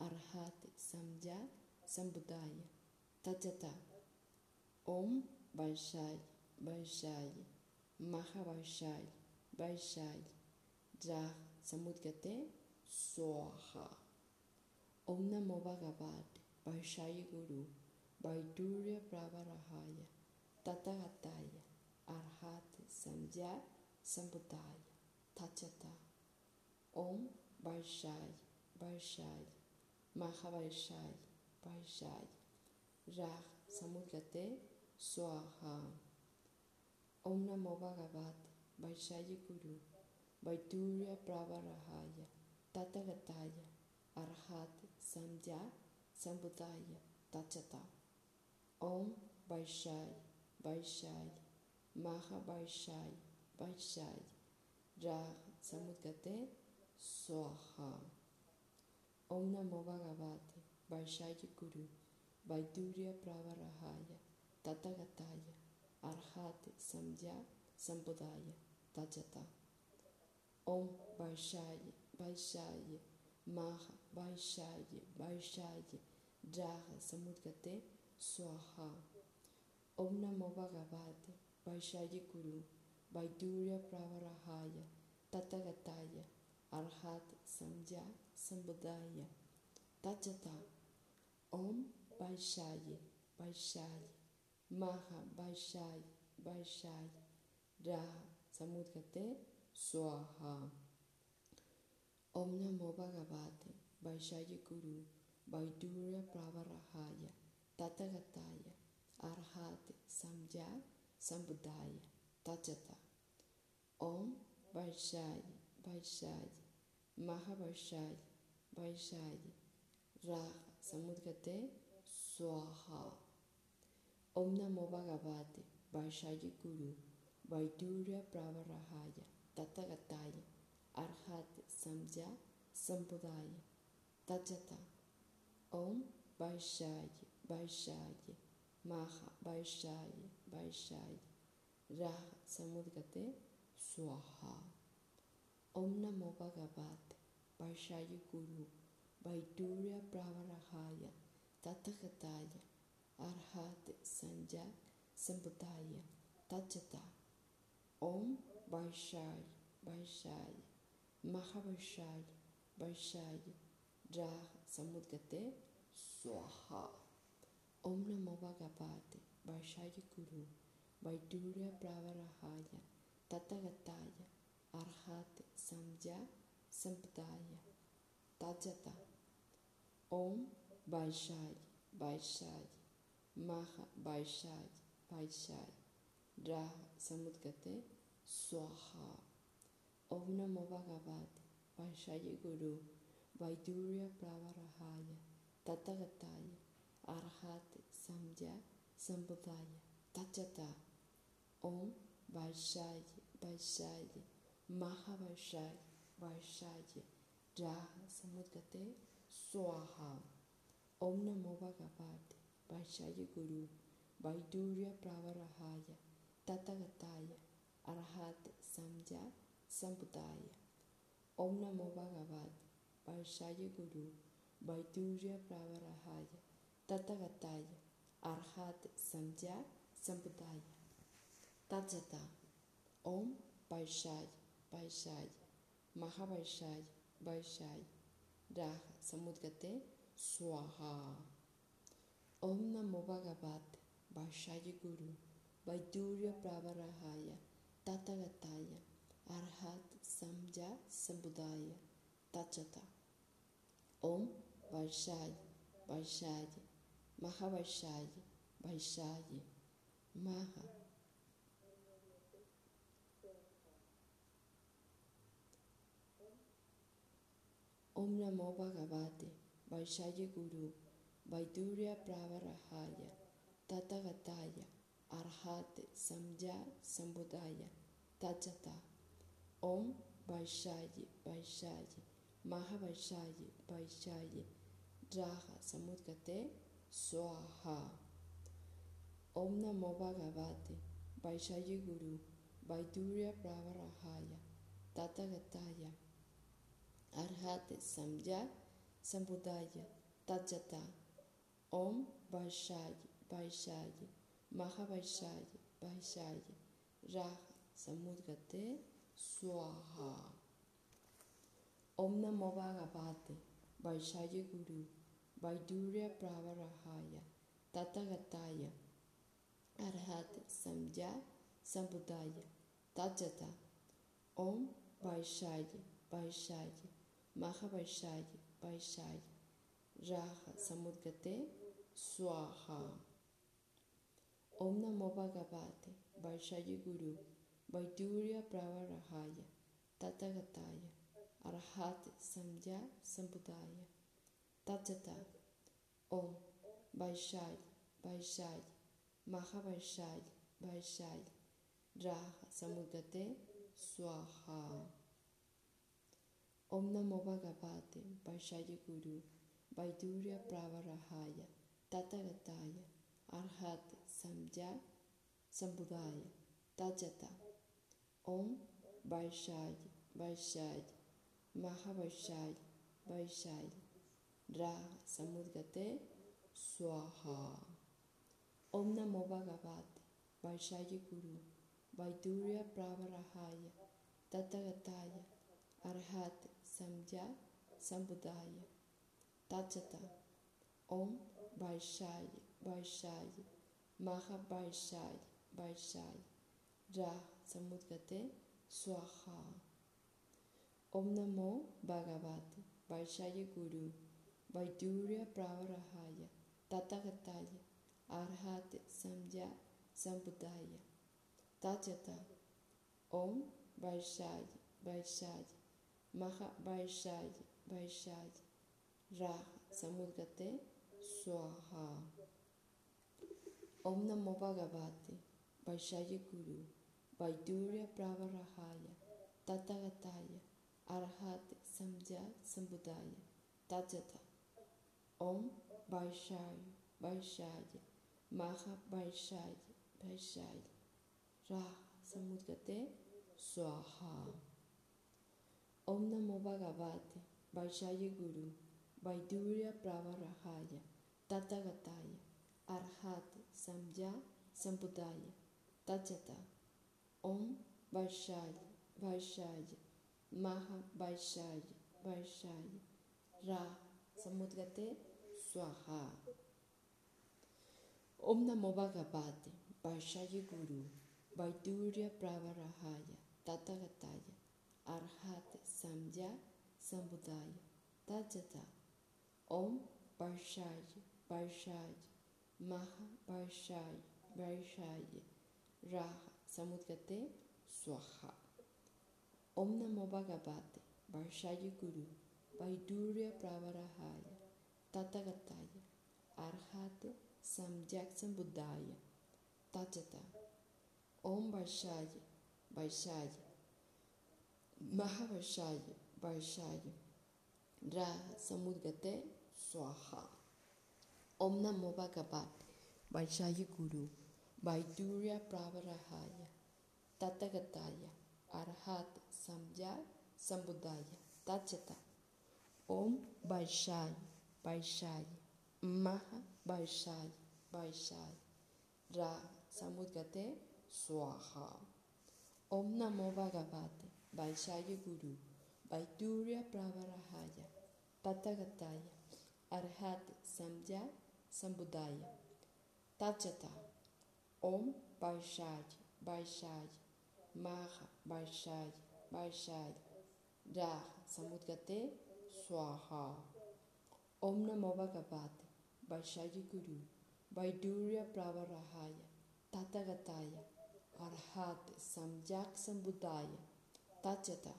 Speaker 2: Arhat Samja Sambudaya Tajata Om Vaishaya Vaishaya Maha Vaishaya Vaishaya Rah Samudgate Swaha Om Namo Bhagavate Vaishaya Guru Vaidurya Pravarahaya Tatagataya Arhat Samja Sambudaya Tachata Om Vaishaya Vaishaya Maha Vaishaya Rah Samudgate Swaha Om Namo Bhagavate Vaishaya Guru Vaidurya Pravarahaya Tatagataya Arhat Samja Sambudaya Tachata Om Vaishaya Vaishaya Maha Vaishaya Vaishaya Rah Samudgate Swaha Om Namo Bhagavate Vaishaya Guru Vaidurya Pravarahaya Tatagataya Arhat Samja Sambudaya Tajata Om Vaishaya Vaishaya Maha Vaishaya Vaishaya Raha Samudgate Swaha Om Namo Bhagavate Vaishaya Guru Vaidurya Pravarahaya Tatagataya Arhat Samja Sambudaya Tajata Om Vaishali, Vaishali, Maha, Vaishali, Vaishali, Raha, Samudgate, Swaha. Om Namo Bhagavate, Vaishali Guru, Vaidurya Pravarahaya, Tathagataya, Arhate, Samya, Sambuddhaya, Tajata. Om Vaishali, Vaishali, Mahavaishali, Vaishali, Raha, Samudgate, Swaha. Om Namo Bhagavate, Vaishali Guru, Vaidurya Pravarahaya, Tathagataya, Arhate, Samya, Sambuddhaya, Tathata. Om Vaishaya, Vaishaya, Maha Vaishaya, Vaishaya, Raha Samudgate Swaha. Om Namo Bhagavate, Vaishaya Guru, Vaidurya Pravarahaya, Tathakataya, Arhate Sanjak Sambudaya, Tathata. Om Vaishaya, Vaishaya, Maha Vaishaya, Vaishaya, जः समुद्गते स्वाहा। ॐ नमो भगवते वैशाय गुरु वैडूर्यप्रवरहाय ततगताय, अर्हत्, संज्ञा सम्पदाय तजत। ॐ वैशाय वैशाय मह वैशाय वैशाय रः समुद्गते स्वाहा। ओम नमो भगवते वैशाय गुरु Vaidurya Pravarahaya, Tathagataya, Arhat Samdya Sambudaya, Tachata, Om Vaishaya, Vaishaya, Mahavaishaya, Vaishaya, Raha Samudgate, Swaha, Om Namo Bhagavate, Vaishaya Guru, Vaidurya Pravarahaya, Tathagataya, Arhat Samdya Sambudaya, Om Namo Bhagavate, Vaishya Guru, Vaidurya Pravarahaya, Tathagathaya, Arhat Samjya Sampradaya. Tajata, Om Vaishya, Vaishya, Mahavaishya, Vaishya, Rah Samudgate, Swaha. Om Namo Bhagavate, Vaishya Guru, Vaidurya Pravarahaya, Tathagathaya, Arhat Samjya Sampradaya. Tachata. ओम वैशाय वैशाय महावैशाय वैशाय महा ओम नमो भगवते वैशाय गुरु वैदूर्य प्रावरहाय तथगताय अर्हात समझा संबुदाय तजता ओम वैशाय वैशाय Mahavaishali, Vaishali, Raha Samudgate, Swaha. Om Namo Bhagavate, Vaishali Guru, Vaidurya Pravarahaya, Tathagataya, Arhate Samya Sambuddhaya Tajata Om Vaishali Vaishali Mahavaishali Vaishali Raha Samudgate Swaha Om Namo Bhagavate Vaishali Guru Vaidurya Pravarahaya Tathagataya Arhate Samya Sambuddhaya Tajata Om Vaishali Vaishali Mahavaishali, Vaishali, Raha Samudgate, Swaha. Om Namo Bhagavate, Vaishali Guru, Vaidurya Pravarahaya, Tathagataya, Arhat Samdhya Sampudaya. Tatyata Om Vaishad Maha Mahavaishad Vaishad Rah Samudate Swaha. Om Namo Bhagavate Vaishaya Guru Vaidurya Pravarahaya Tatagataya Arhat Samdhya Sampudaya Tatyata Om Vaishad Vaishad महावैशाल वैशाल रा समुद्रते स्वाहा ओम नमो भगवत वैशाली गुरु वैदूर्य प्रावराहाय तथगताय अर्हत समझा समुदाय तचता ओम वैशाल वैशाल महावैशाल वैशाल रा समुद्रते स्वाहा Om Namo Bhagavate Vaishaya Guru Vaidurya Pravarahaya Tatagataya Arhate Samya Sambuddhaya Tajata Om Vaishaya Vaishaya Maha Vaishaya Vaishaya Raha Samudgate Swaha Om Namo Bhagavate Vaishaya Guru Vaidurya Pravarahaya Tatagataya Arhate Samya Sambuddhaya Tajata Om Vaishaya Vaishaya Maha Vaishaya Vaishaya Raha Samudgate Swaha Om Namo Bhagavate Vaishaya Guru. Vaidurya Pravarahaya Tatagataya Arhate Samya Sambuddhaya Tajata Om Vaishaya Vaishaya Maha Vaishaya Vaishaya Raha Samudgate Swaha. Om Namo Bhagavate Vaishaya Guru Vaidurya Pravarahaya Tatagataya Arhate Samya Sambuddhaya Tajata Om Vaishaya Vaishaya Maha Vaishaya Vaishaya Raha Samudgate Swaha Om Namo Bhagavate Vaishaya Guru Vaidurya Pravarahaya Tatagataya Arhate Samyak Sambuddhaya Tajata Om Vaishaya Vaishaya Mahavaishaya Vaishaya Raha Samudgate Swaha Om Namo Bhagavate Vaishaya Guru Vaidurya Pravarahaya Tatagataya Arhate Самья Самбудая Тачата Ом Большай Большай Маха Большай Большай Ра Самудгате Суаха Ом Намо Бхагавате Большая Гуру Байдурья Праварахая Патагатая Архат Самья Самбудая Тачата Ом Большай Большай Маха Большай Vaishaya Raha Samudgate Swaha Om Namo Bhagavate Vaishaya Guru Vaidurya Pravarahaya Tatagataya Arhate Samyak Sambuddhaya Tajata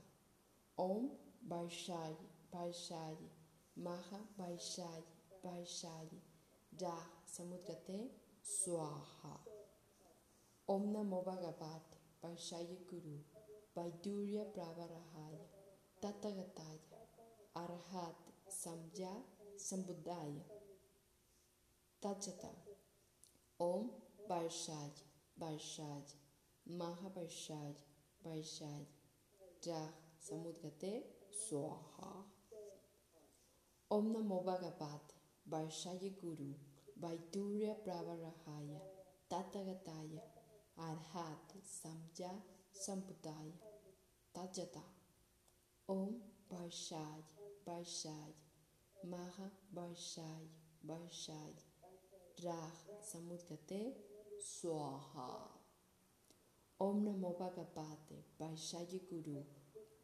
Speaker 2: Om Vaishaya Vaishaya Maha Vaishaya Vaishaya Raha Samudgate Swaha Om Namo Bhagavate Vaishaya Guru Vaidurya Pravarahaya, Tatagataya, Arhat Samjya Sambuddhaya, Tachata, Om Varshaj, Varshaj, Mahavarshaj, Varshaj, Jah Samudgate Swaha. Om Namo Bhagavate, Varshaya Guru, Vaidurya Pravarahaya, Tatagataya, Arhat Samjya Sambuddhaya. Tadyata. Om Barshad, Barshad, Maha Barshad, Barshad, Rah Samudgate, Swaha. Om Namo Bhagavate, Barshaya Guru,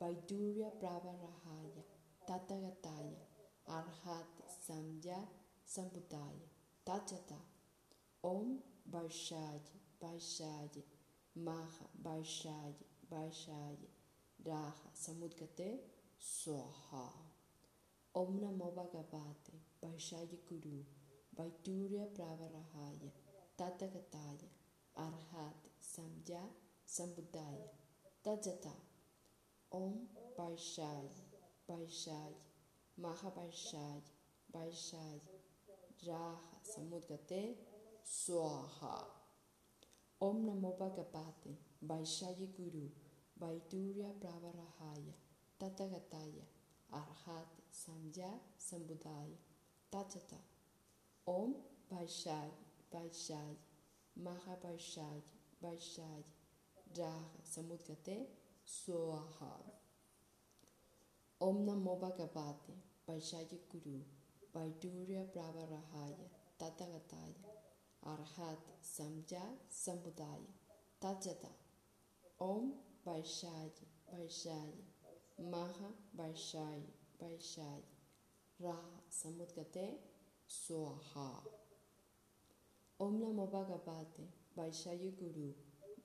Speaker 2: Vaidurya Pravarahaya, Tathagataya, Arhat Samya Sambuddhaya, Tachata, Om Barshad, Barshad, Maha Barshad, Barshad, राह समुद्गते स्वाहा ओम नमो भगवते वैशाय गुरु वैतूर्य प्रावरहाय ततगताय अर्हात संज्ञा संबुद्धाय तजता ओम वैशाय वैशाय महावैशाय वैशाय राह समुद्गते स्वाहा ओम नमो भगवते वैशाय गुरु Vaidurya Pravarahaya Tatagataya Arhate Samya Sambuddhaya Tajata Om Vaishaya Vaishaya Maha Vaishaya Raha Samudgate Swaha Om Namo Bhagavate Vaishaya Guru Vaidurya Pravarahaya Tathagataya Arhat Samya Sambudaya Tajata Om Vaishaya Vaishaya Maha Vaishaya Vaishaya Raha Samudgate Swaha Om Namo Bhagavate Vaishaya Guru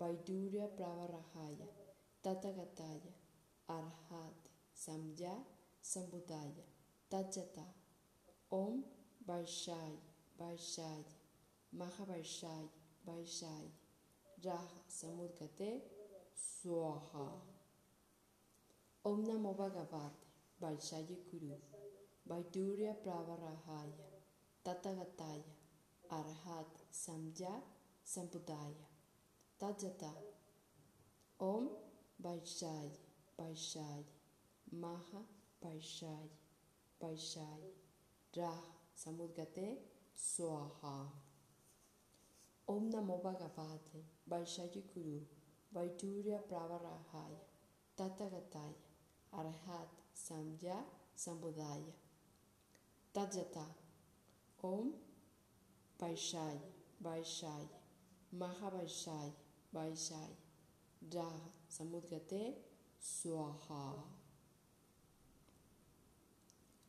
Speaker 2: Vaidurya Pravarahaya Tathagataya Arhat Samya Sambudaya Tajata Om Vaishaya Vaishaya Mahavaishaya Vaishaya Raha Samudgate Swaha Om Namo Bhagavate Vaishaya Guru Vaidurya Pravarahaya Tathagataya Arhat Samya Sambudaya Tajata Om Vaishaya Vaishaya Maha Vaishaya Vaishaya Raha Samudgate Swaha Om Namo Bhagavate Vaishaya Guru Vaidurya Pravarahaya Tathagataya Arhat Samya Sambudaya Tajata Om Vaishaya Vaishaya Mahavaishaya Vaishaya Raha Samudgate Swaha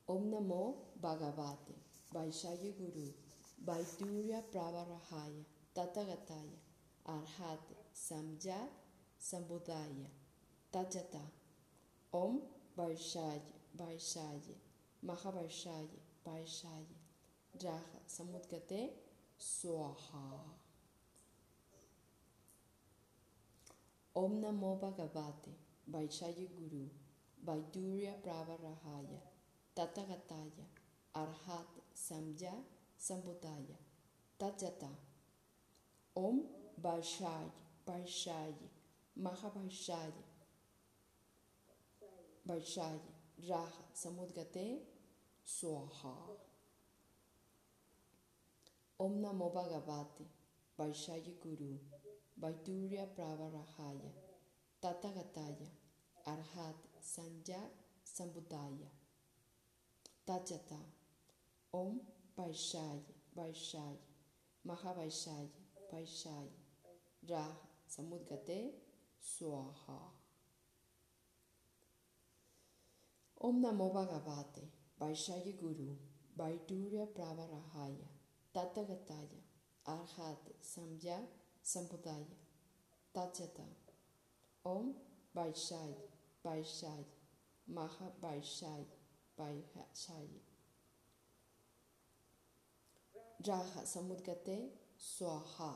Speaker 2: Om Namo Bhagavate Vaishaya Guru Vaidurya Pravarahaya Tathagataya Arhat Samya Sambudaya Tajata Om Vaishaya Vaishaya Mahavaishaya Vaishaya Raha Samudgate Swaha Om Namo Bhagavate Vaishaya Guru Vaidurya Pravarahaya Tathagataya Arhat Samya Sambudaya Tajata Om Vaishaya Varshai, Mahavarshai, Varshai, Raha Samudgate, Swaha. Om Namo Bhagavate, Varshai Guru, Vaidurya Pravarahaya, Tatagataya, Arhat Sanja Sambudaya, Tachata, Om Varshai, Varshai, Mahavaishai, Vaishai, Raha. समुद्गते स्वाहा। ओम नमो भगवते वैशाय गुरु वैटूर्य प्रवरहाय, तत्तगताय, अर्हात संज्ञा संपुदाय तजता ओम वैशाई वैशाय महावैशाय वैशाई जाह समुद्गते स्वाहा।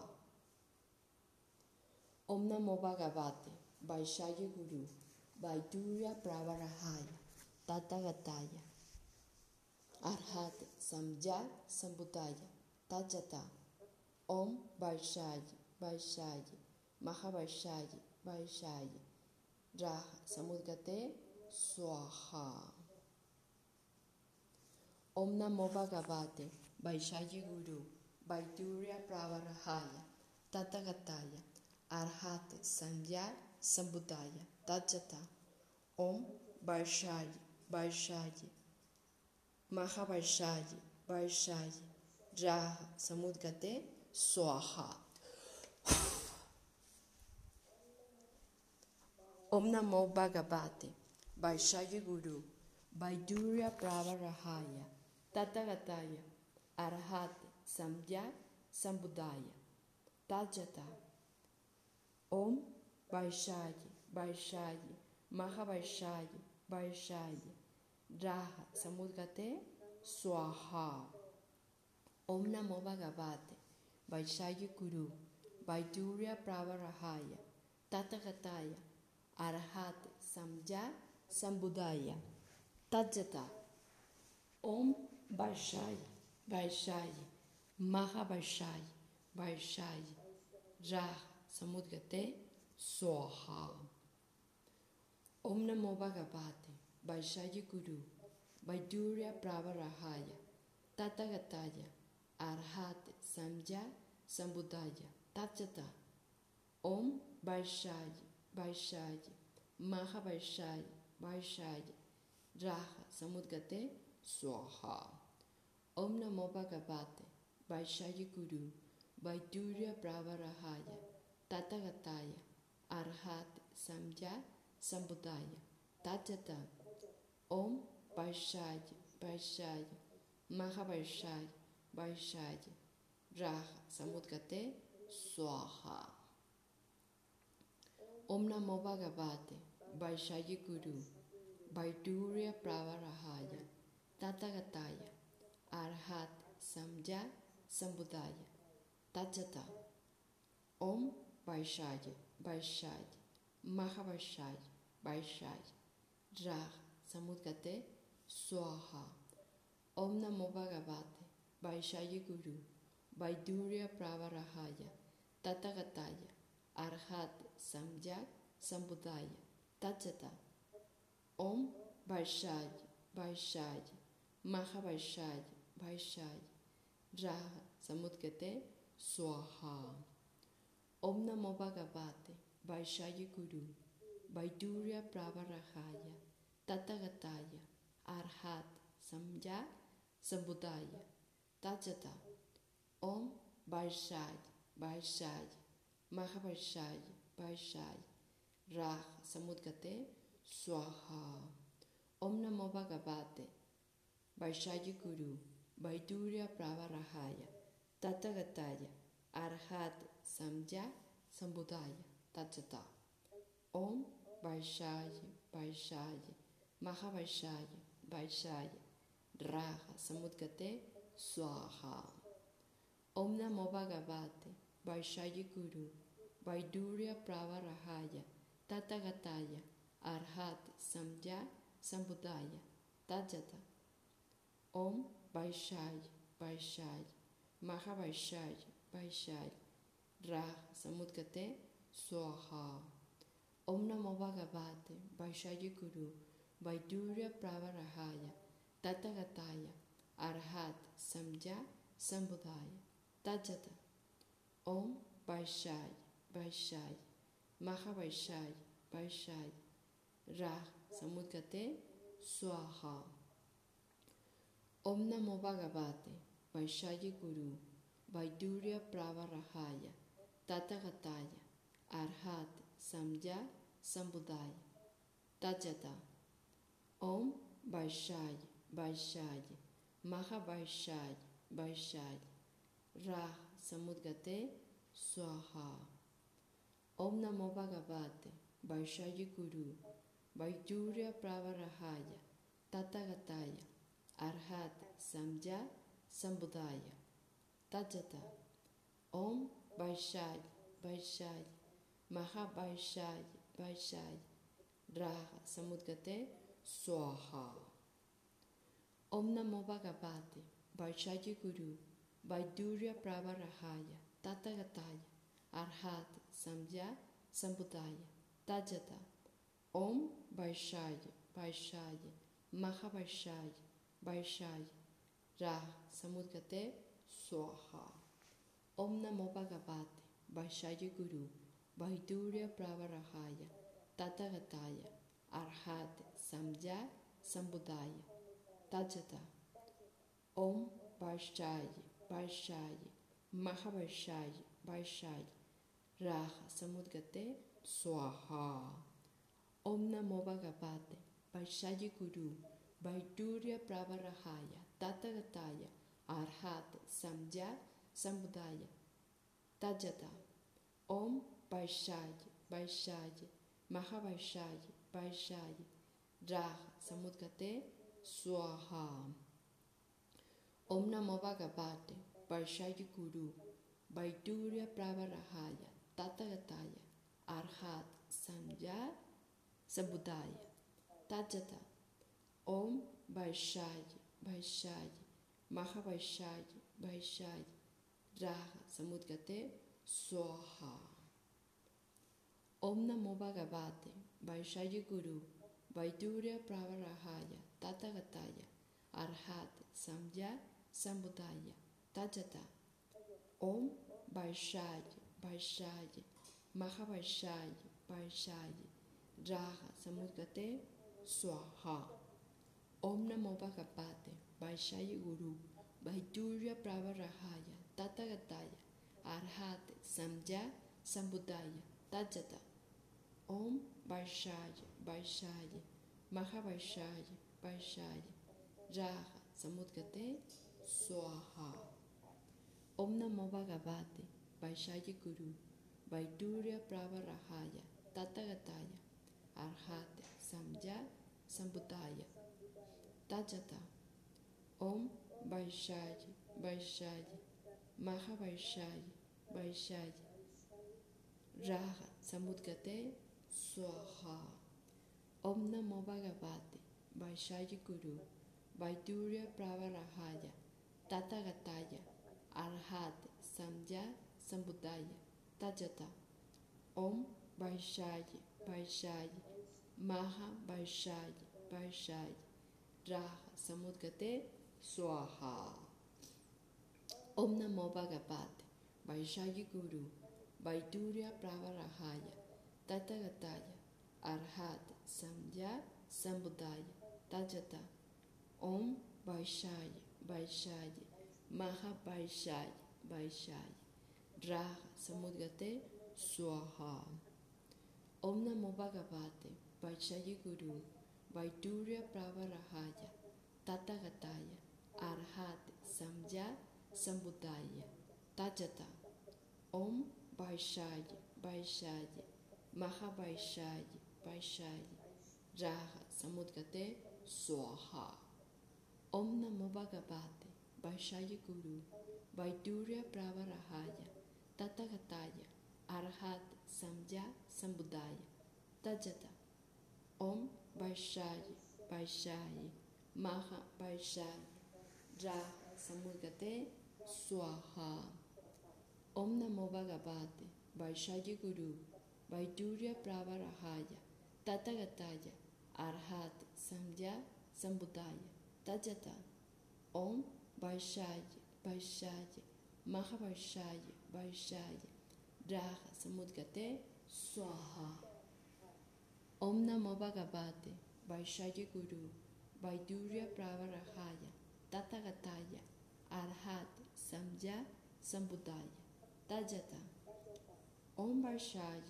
Speaker 2: Om Namo Bhagavate Vaishaya Guru Vaidurya Pravarahaya Tathagataya Arhat Samya Sambudaya Tajata Om Vaishaya Vaishaya Mahavaishaya Vaishaya Raha Samudgate Swaha Om Namo Bhagavate Vaishaya Guru Vaidurya Pravarahaya Tathagataya Архаты Самья Самбудая Таджата Ом Байшаи Байшаи Махабайшаи Байшаи Джаха Самудгате Суаха Om Namo Bhagavate Vaishya Guru Vaidurya Pravarahaya Tathagataya Arhate Samdhya Sambuddhaya Tajata Om Vaishali, Vaishali, Mahavaishali, Vaishali, Raha Samudgate, Swaha. Om Namo Bhagavate, Vaishali Guru, Vaidurya Pravarahaya, Tathagataya, Arhate Samjaya Sambudaya, Tajata. Om Vaishali, Vaishali, Mahavaishali, Vaishali, Raha. समुद्गते स्वाहा ओम नमो भगवते वैशाय गुरु वैदूर्य प्रावराहाय तथगताय अर्हात समझा संबुदाय तत्सता ओम वैशाय वैशाय महावैशाय वैशाय राह समुद्गते स्वाहा ओम नमो भगवते वैशाय गुरु वैदूर्य प्रावराहाय Bhagavate Vaishaya Guru Vaidurya Pravarahaya Tathagataya Arhat Samya Sambudaya Tajata Om Vaishadi, Vaishadi, Mahavaishadi, Vaishadi, Jar, Samudgate, Swaha, Om Namo Bhagavate, Vaishadi Guru, Vaidurya Pravarahaya, Tatagataya, Arhat Samyak Sambudaya, Tachata, Om Vaishadi, Vaishadi, Mahavaishadi, Vaishadi, Raha Samudgate, Swaha. Om Namo Bhagavate Vaishaya Guru Vaidurya Pravarahaya Tathagataya Arhat Samyak Sambudaya Tajata Om Vaishaya Vaishaya Mahavaishaya Vaishaya Rah Samudgate Swaha. Om Namo Bhagavate Vaishaya Guru Vaidurya Pravarahaya Tathagataya Arhat Samya Sambudaya Tajata Om Vaishaya Vaishaya Mahavaishaya Vaishaya Raha Samudgate Swaha Om Namo Bhagavate Vaishaya Guru Vaidurya Pravarahaya Tathagataya Arhat Samya Sambudaya Tajata Om Vaishaya Vaishaya Mahavaishaya Vaishaya राह समुद कहते स्वाहा ओम नमो भगवते वैशाय गुरु वैडूर्य प्रवरहाय ततगताय अर्हात समझा संबुदाय तजत ओम वैशाय वैशाय महावैशाय वैशाय राह समुद कहते स्वाहा ओम नमो भगवते वैशाय गुरु वैडूर्य प्रवरहाय Vaishaya Mahavaishaya Vaishaya Rah Samudgate Swaha Om Namo Bhagavate Vaishaya Guru Vaidurya Pravarahaya Tathagataya Arhat Samya Sambudaya Tajata Om Om Namo Bhagavate Vaishaya Guru Vaidurya Pravarahaya Tathagataya Arhat Samya Sambudaya Tajata Om Vaishaya Vaishaya Mahavaishaya Vaishaya Rah Samudgate Swaha Om Namo Bhagavate Vaishaya Guru Vaidurya Pravarahaya Tathagataya Arhat Samya Sambudaya Tajata Om Vaishaya Vaishaya Mahavaishaya Vaishaya Raha Samudgate Swaha. Om Namo Bhagavate Vaishaya Guru Vaidurya Pravarahaya Tathagataya Arhat Samya Samudaya, Tajata, tá Om Vaishadi, Vaishadi, Mahavaishadi, Vaishadi, Raha, Samudgate, Swaha. Om Namo Bhagavate, Vaishadi Guru, Vaidurya Pravarahaya, Tathagataya, Arhat, Samya, Samudaya, tá Tajata, Om Vaishadi, Vaishadi, Mahavaishadi, Vaishadi, राह समुद्र कहते स्वाहा ओम नमो भगवते वैषय गुरु वैदूर्य प्रवराहाय तथगताय अर्हात समझा समुदाय तजत ओम वैषाय वैषाय महावैषाय वैषाय राह समुद्र कहते स्वाहा ओम नमो भगवते वैषय गुरु वैदूर्य प्रवराहाय Tathagataya Arhate Samya Sambuddhaya Tajata Om Vaishaya Vaishaya Mahavaishaya Vaishaya Raha Samudgate Swaha Om Namo Bhagavate Vaishaya Guru Vaidurya Pravarahaya Tathagataya Arhate Samya Sambuddhaya Tajata Om Vaishaya Vaishaya Mahavaishaya Vaishaya Raha Samudgate Swaha Om Namo Bhagavate Vaishaya Guru Vaidurya Pravarahaya Tathagataya Arhate Samya Sambuddhaya Tajata Om Vaishaya Vaishaya Maha Vaishaya Vaishaya Raha Samudgate Swaha Om Namo Bhagavate Vaishaya Guru Vaidurya Pravarahaya Tathagataya Arhate Samya Sambuddhaya Tajata Om Vaishaya Vaishaya Maha Vaishaya Raha Samudgate Swaha Om Namo Bhagavate Vaishaya Guru Vaidurya Pravarahaya Tathagataya Arhate Samya Sambuddhaya Tajata Om Vaishaya Vaishaya Mahavaishaya Vaishaya Raha Samudgate Swaha Om Namo Bhagavate Vaishaya Guru Vaidurya Pravarahaya Tathagataya Arhate Samya Sambuddhaya Tajata Om Vaishaya Vaishaya Maha Vaishaya Raha Samudgate Swaha Om Namo Bhagavate Vaishaya Guru Vaidurya Pravarahaya Tathagataya Arhate Samya Sambuddhaya Tajata Om Vaishaya Vaishaya Mahavaishaya Vaishaya Raha Samudgate Swaha Om Namo Bhagavate Vaishaya Guru Vaidurya Pravarahaya Tathagataya Arhate Samya Sambuddhaya Tajata Om Vaishaya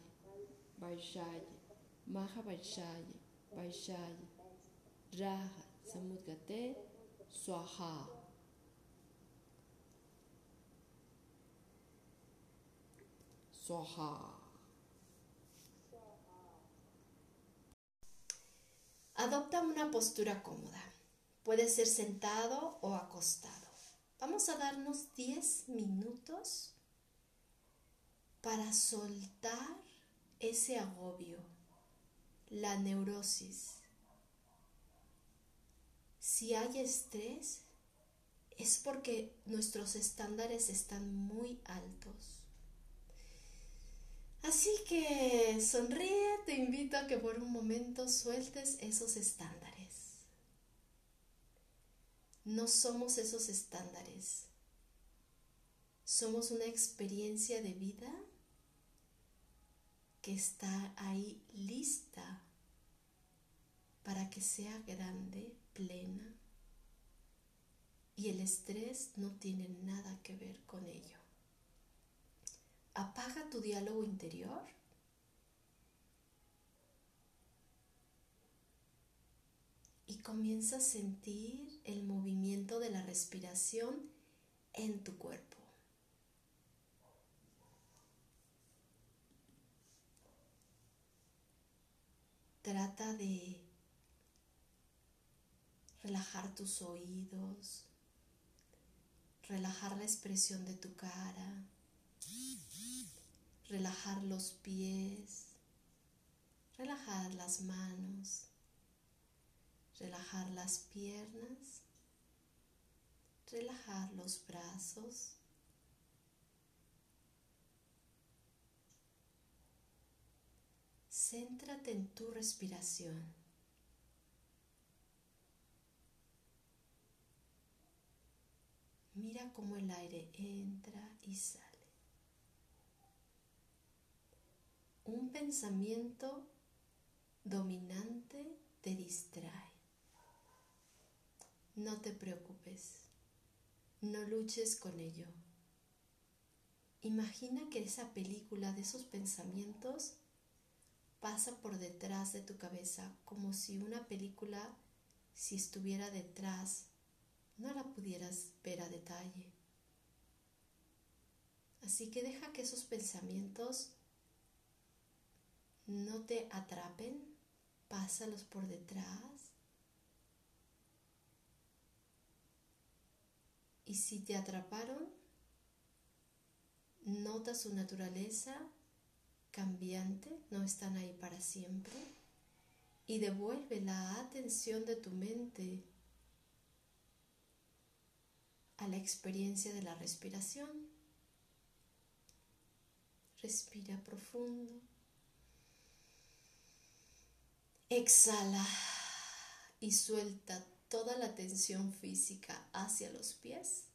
Speaker 2: Vaishaya Mahavaishaya Vaishaya Raha Samudgate Swaha. Swaha.
Speaker 1: Adopta una postura cómoda. Puede ser sentado o acostado. Vamos a darnos 10 minutos para soltar ese agobio, la neurosis. Si hay estrés, es porque nuestros estándares están muy altos. Así que sonríe, te invito a que por un momento sueltes esos estándares. No somos esos estándares. Somos una experiencia de vida que está ahí lista para que sea grande, plena, y el estrés no tiene nada que ver con ello. Apaga tu diálogo interior. Y comienza a sentir el movimiento de la respiración en tu cuerpo. Trata de relajar tus oídos, relajar la expresión de tu cara, relajar los pies, relajar las manos, relajar las piernas, relajar los brazos. Céntrate en tu respiración. Mira cómo el aire entra y sale. Un pensamiento dominante te distrae. No te preocupes, no luches con ello. Imagina que esa película de esos pensamientos pasa por detrás de tu cabeza como si una película, si estuviera detrás, no la pudieras ver a detalle. Así que deja que esos pensamientos no te atrapen, pásalos por detrás. Y si te atraparon, nota su naturaleza cambiante, no están ahí para siempre, y devuelve la atención de tu mente a la experiencia de la respiración. Respira profundo. Exhala y suelta toda la tensión física hacia los pies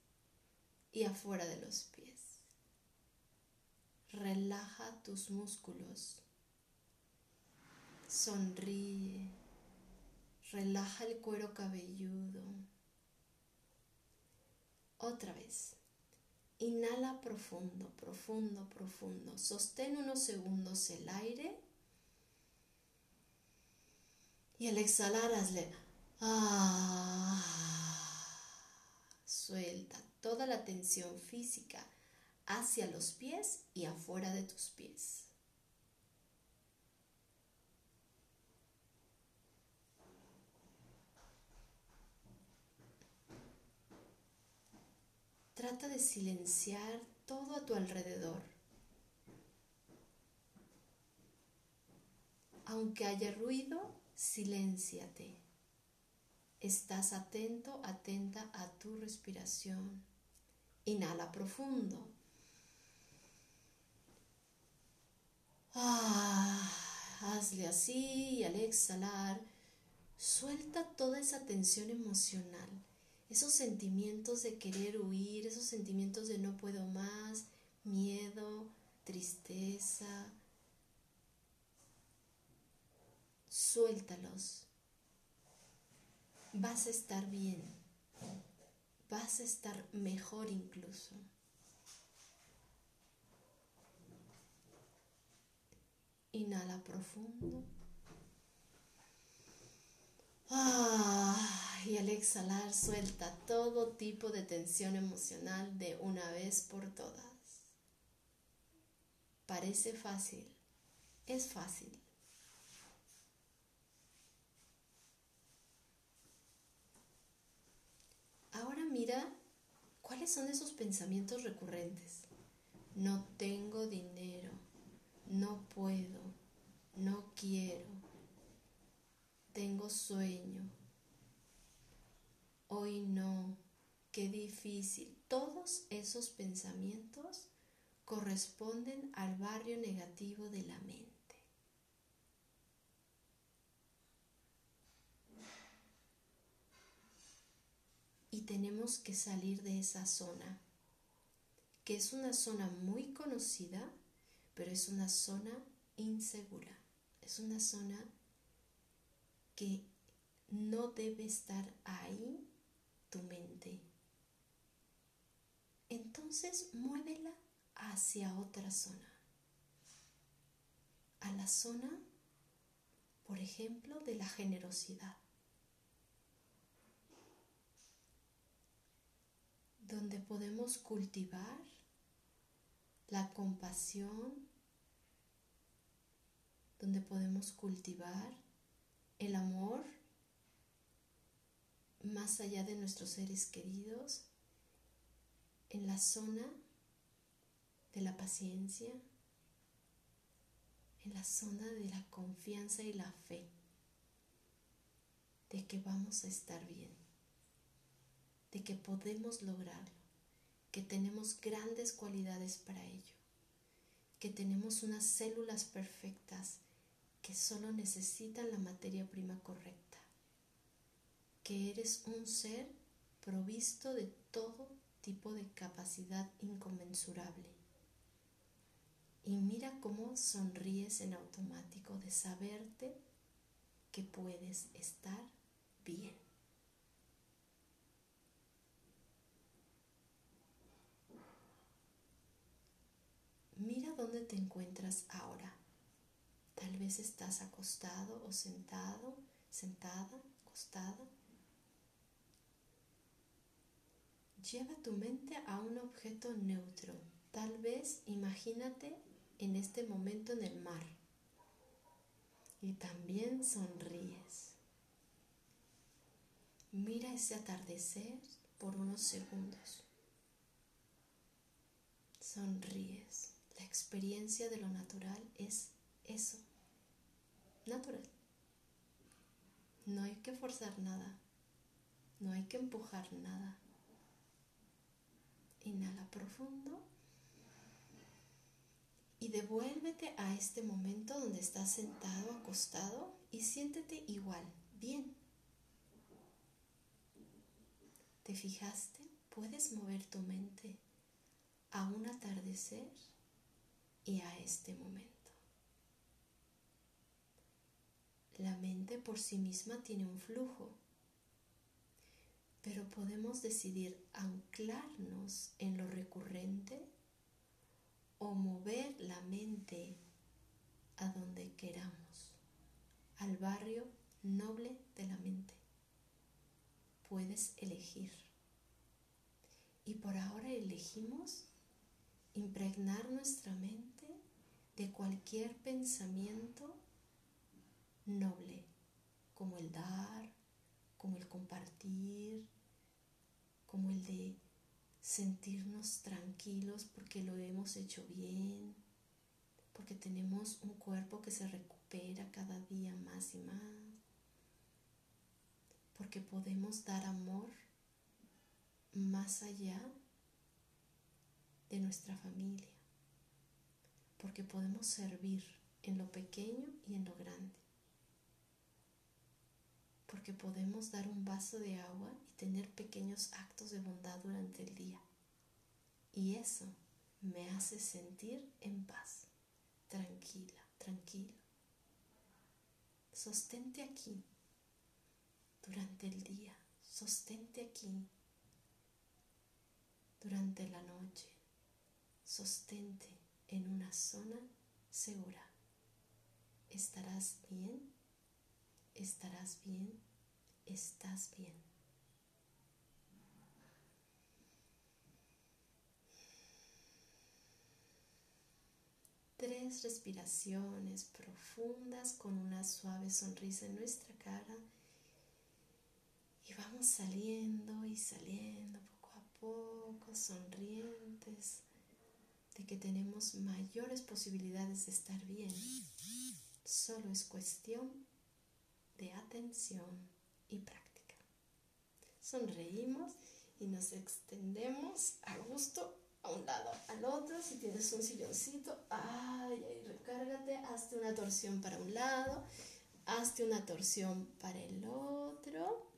Speaker 1: y afuera de los pies. Relaja tus músculos. Sonríe. Relaja el cuero cabelludo. Otra vez. Inhala profundo, profundo, profundo. Sostén unos segundos el aire y al exhalar, hazle. Ah, suelta toda la tensión física hacia los pies y afuera de tus pies. Trata de silenciar todo a tu alrededor. Aunque haya ruido, silénciate. Estás atento, atenta a tu respiración. Inhala profundo. Ah, hazle así y al exhalar, suelta toda esa tensión emocional, esos sentimientos de querer huir, esos sentimientos de no puedo más, miedo, tristeza, suéltalos. Vas a estar bien. Vas a estar mejor incluso. Inhala profundo. Ah, y al exhalar suelta todo tipo de tensión emocional de una vez por todas. Parece fácil. Es fácil. Ahora mira cuáles son esos pensamientos recurrentes. No tengo dinero, no puedo, no quiero, tengo sueño, hoy no, qué difícil. Todos esos pensamientos corresponden al barrio negativo de la mente. Y tenemos que salir de esa zona, que es una zona muy conocida, pero es una zona insegura, es una zona que no debe estar ahí tu mente. Entonces muévela hacia otra zona, a la zona, por ejemplo, de la generosidad. Donde podemos cultivar la compasión, donde podemos cultivar el amor más allá de nuestros seres queridos, en la zona de la paciencia, en la zona de la confianza y la fe de que vamos a estar bien de que podemos lograrlo, que tenemos grandes cualidades para ello, que tenemos unas células perfectas que solo necesitan la materia prima correcta, que eres un ser provisto de todo tipo de capacidad inconmensurable. Y mira cómo sonríes en automático de saberte que puedes estar bien. Mira dónde te encuentras ahora. Tal vez estás acostado o sentado, sentada, acostada. Lleva tu mente a un objeto neutro. Tal vez imagínate en este momento en el mar. Y también sonríes. Mira ese atardecer por unos segundos. Sonríes. Experiencia de lo natural es eso. Natural. No hay que forzar nada. No hay que empujar nada. Inhala profundo y devuélvete a este momento donde estás sentado, acostado y siéntete igual, bien. ¿Te fijaste? Puedes mover tu mente a un atardecer y a este momento. La mente por sí misma tiene un flujo, pero podemos decidir anclarnos en lo recurrente o mover la mente a donde queramos, al barrio noble de la mente. Puedes elegir. Y por ahora elegimos impregnar nuestra mente de cualquier pensamiento noble, como el dar, como el compartir, como el de sentirnos tranquilos porque lo hemos hecho bien, porque tenemos un cuerpo que se recupera cada día más y más, porque podemos dar amor más allá de nuestra familia, porque podemos servir en lo pequeño y en lo grande, porque podemos dar un vaso de agua tener pequeños actos de bondad durante el día. Y eso me hace sentir en paz, tranquila, tranquilo. Sostente aquí durante el día, sostente aquí durante la noche, sostente en una zona segura. ¿Estarás bien? ¿Estarás bien? ¿Estás bien? tres respiraciones profundas con una suave sonrisa en nuestra cara y vamos saliendo y saliendo poco a poco, sonrientes, de que tenemos mayores posibilidades de estar bien. Solo es cuestión de atención y práctica. Sonreímos y nos extendemos a gusto a un lado, al otro, si tienes un silloncito, ay, recárgate, hazte una torsión para un lado, hazte una torsión para el otro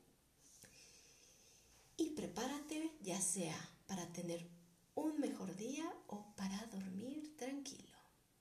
Speaker 1: y prepárate ya sea para tener un mejor día o para dormir tranquilo.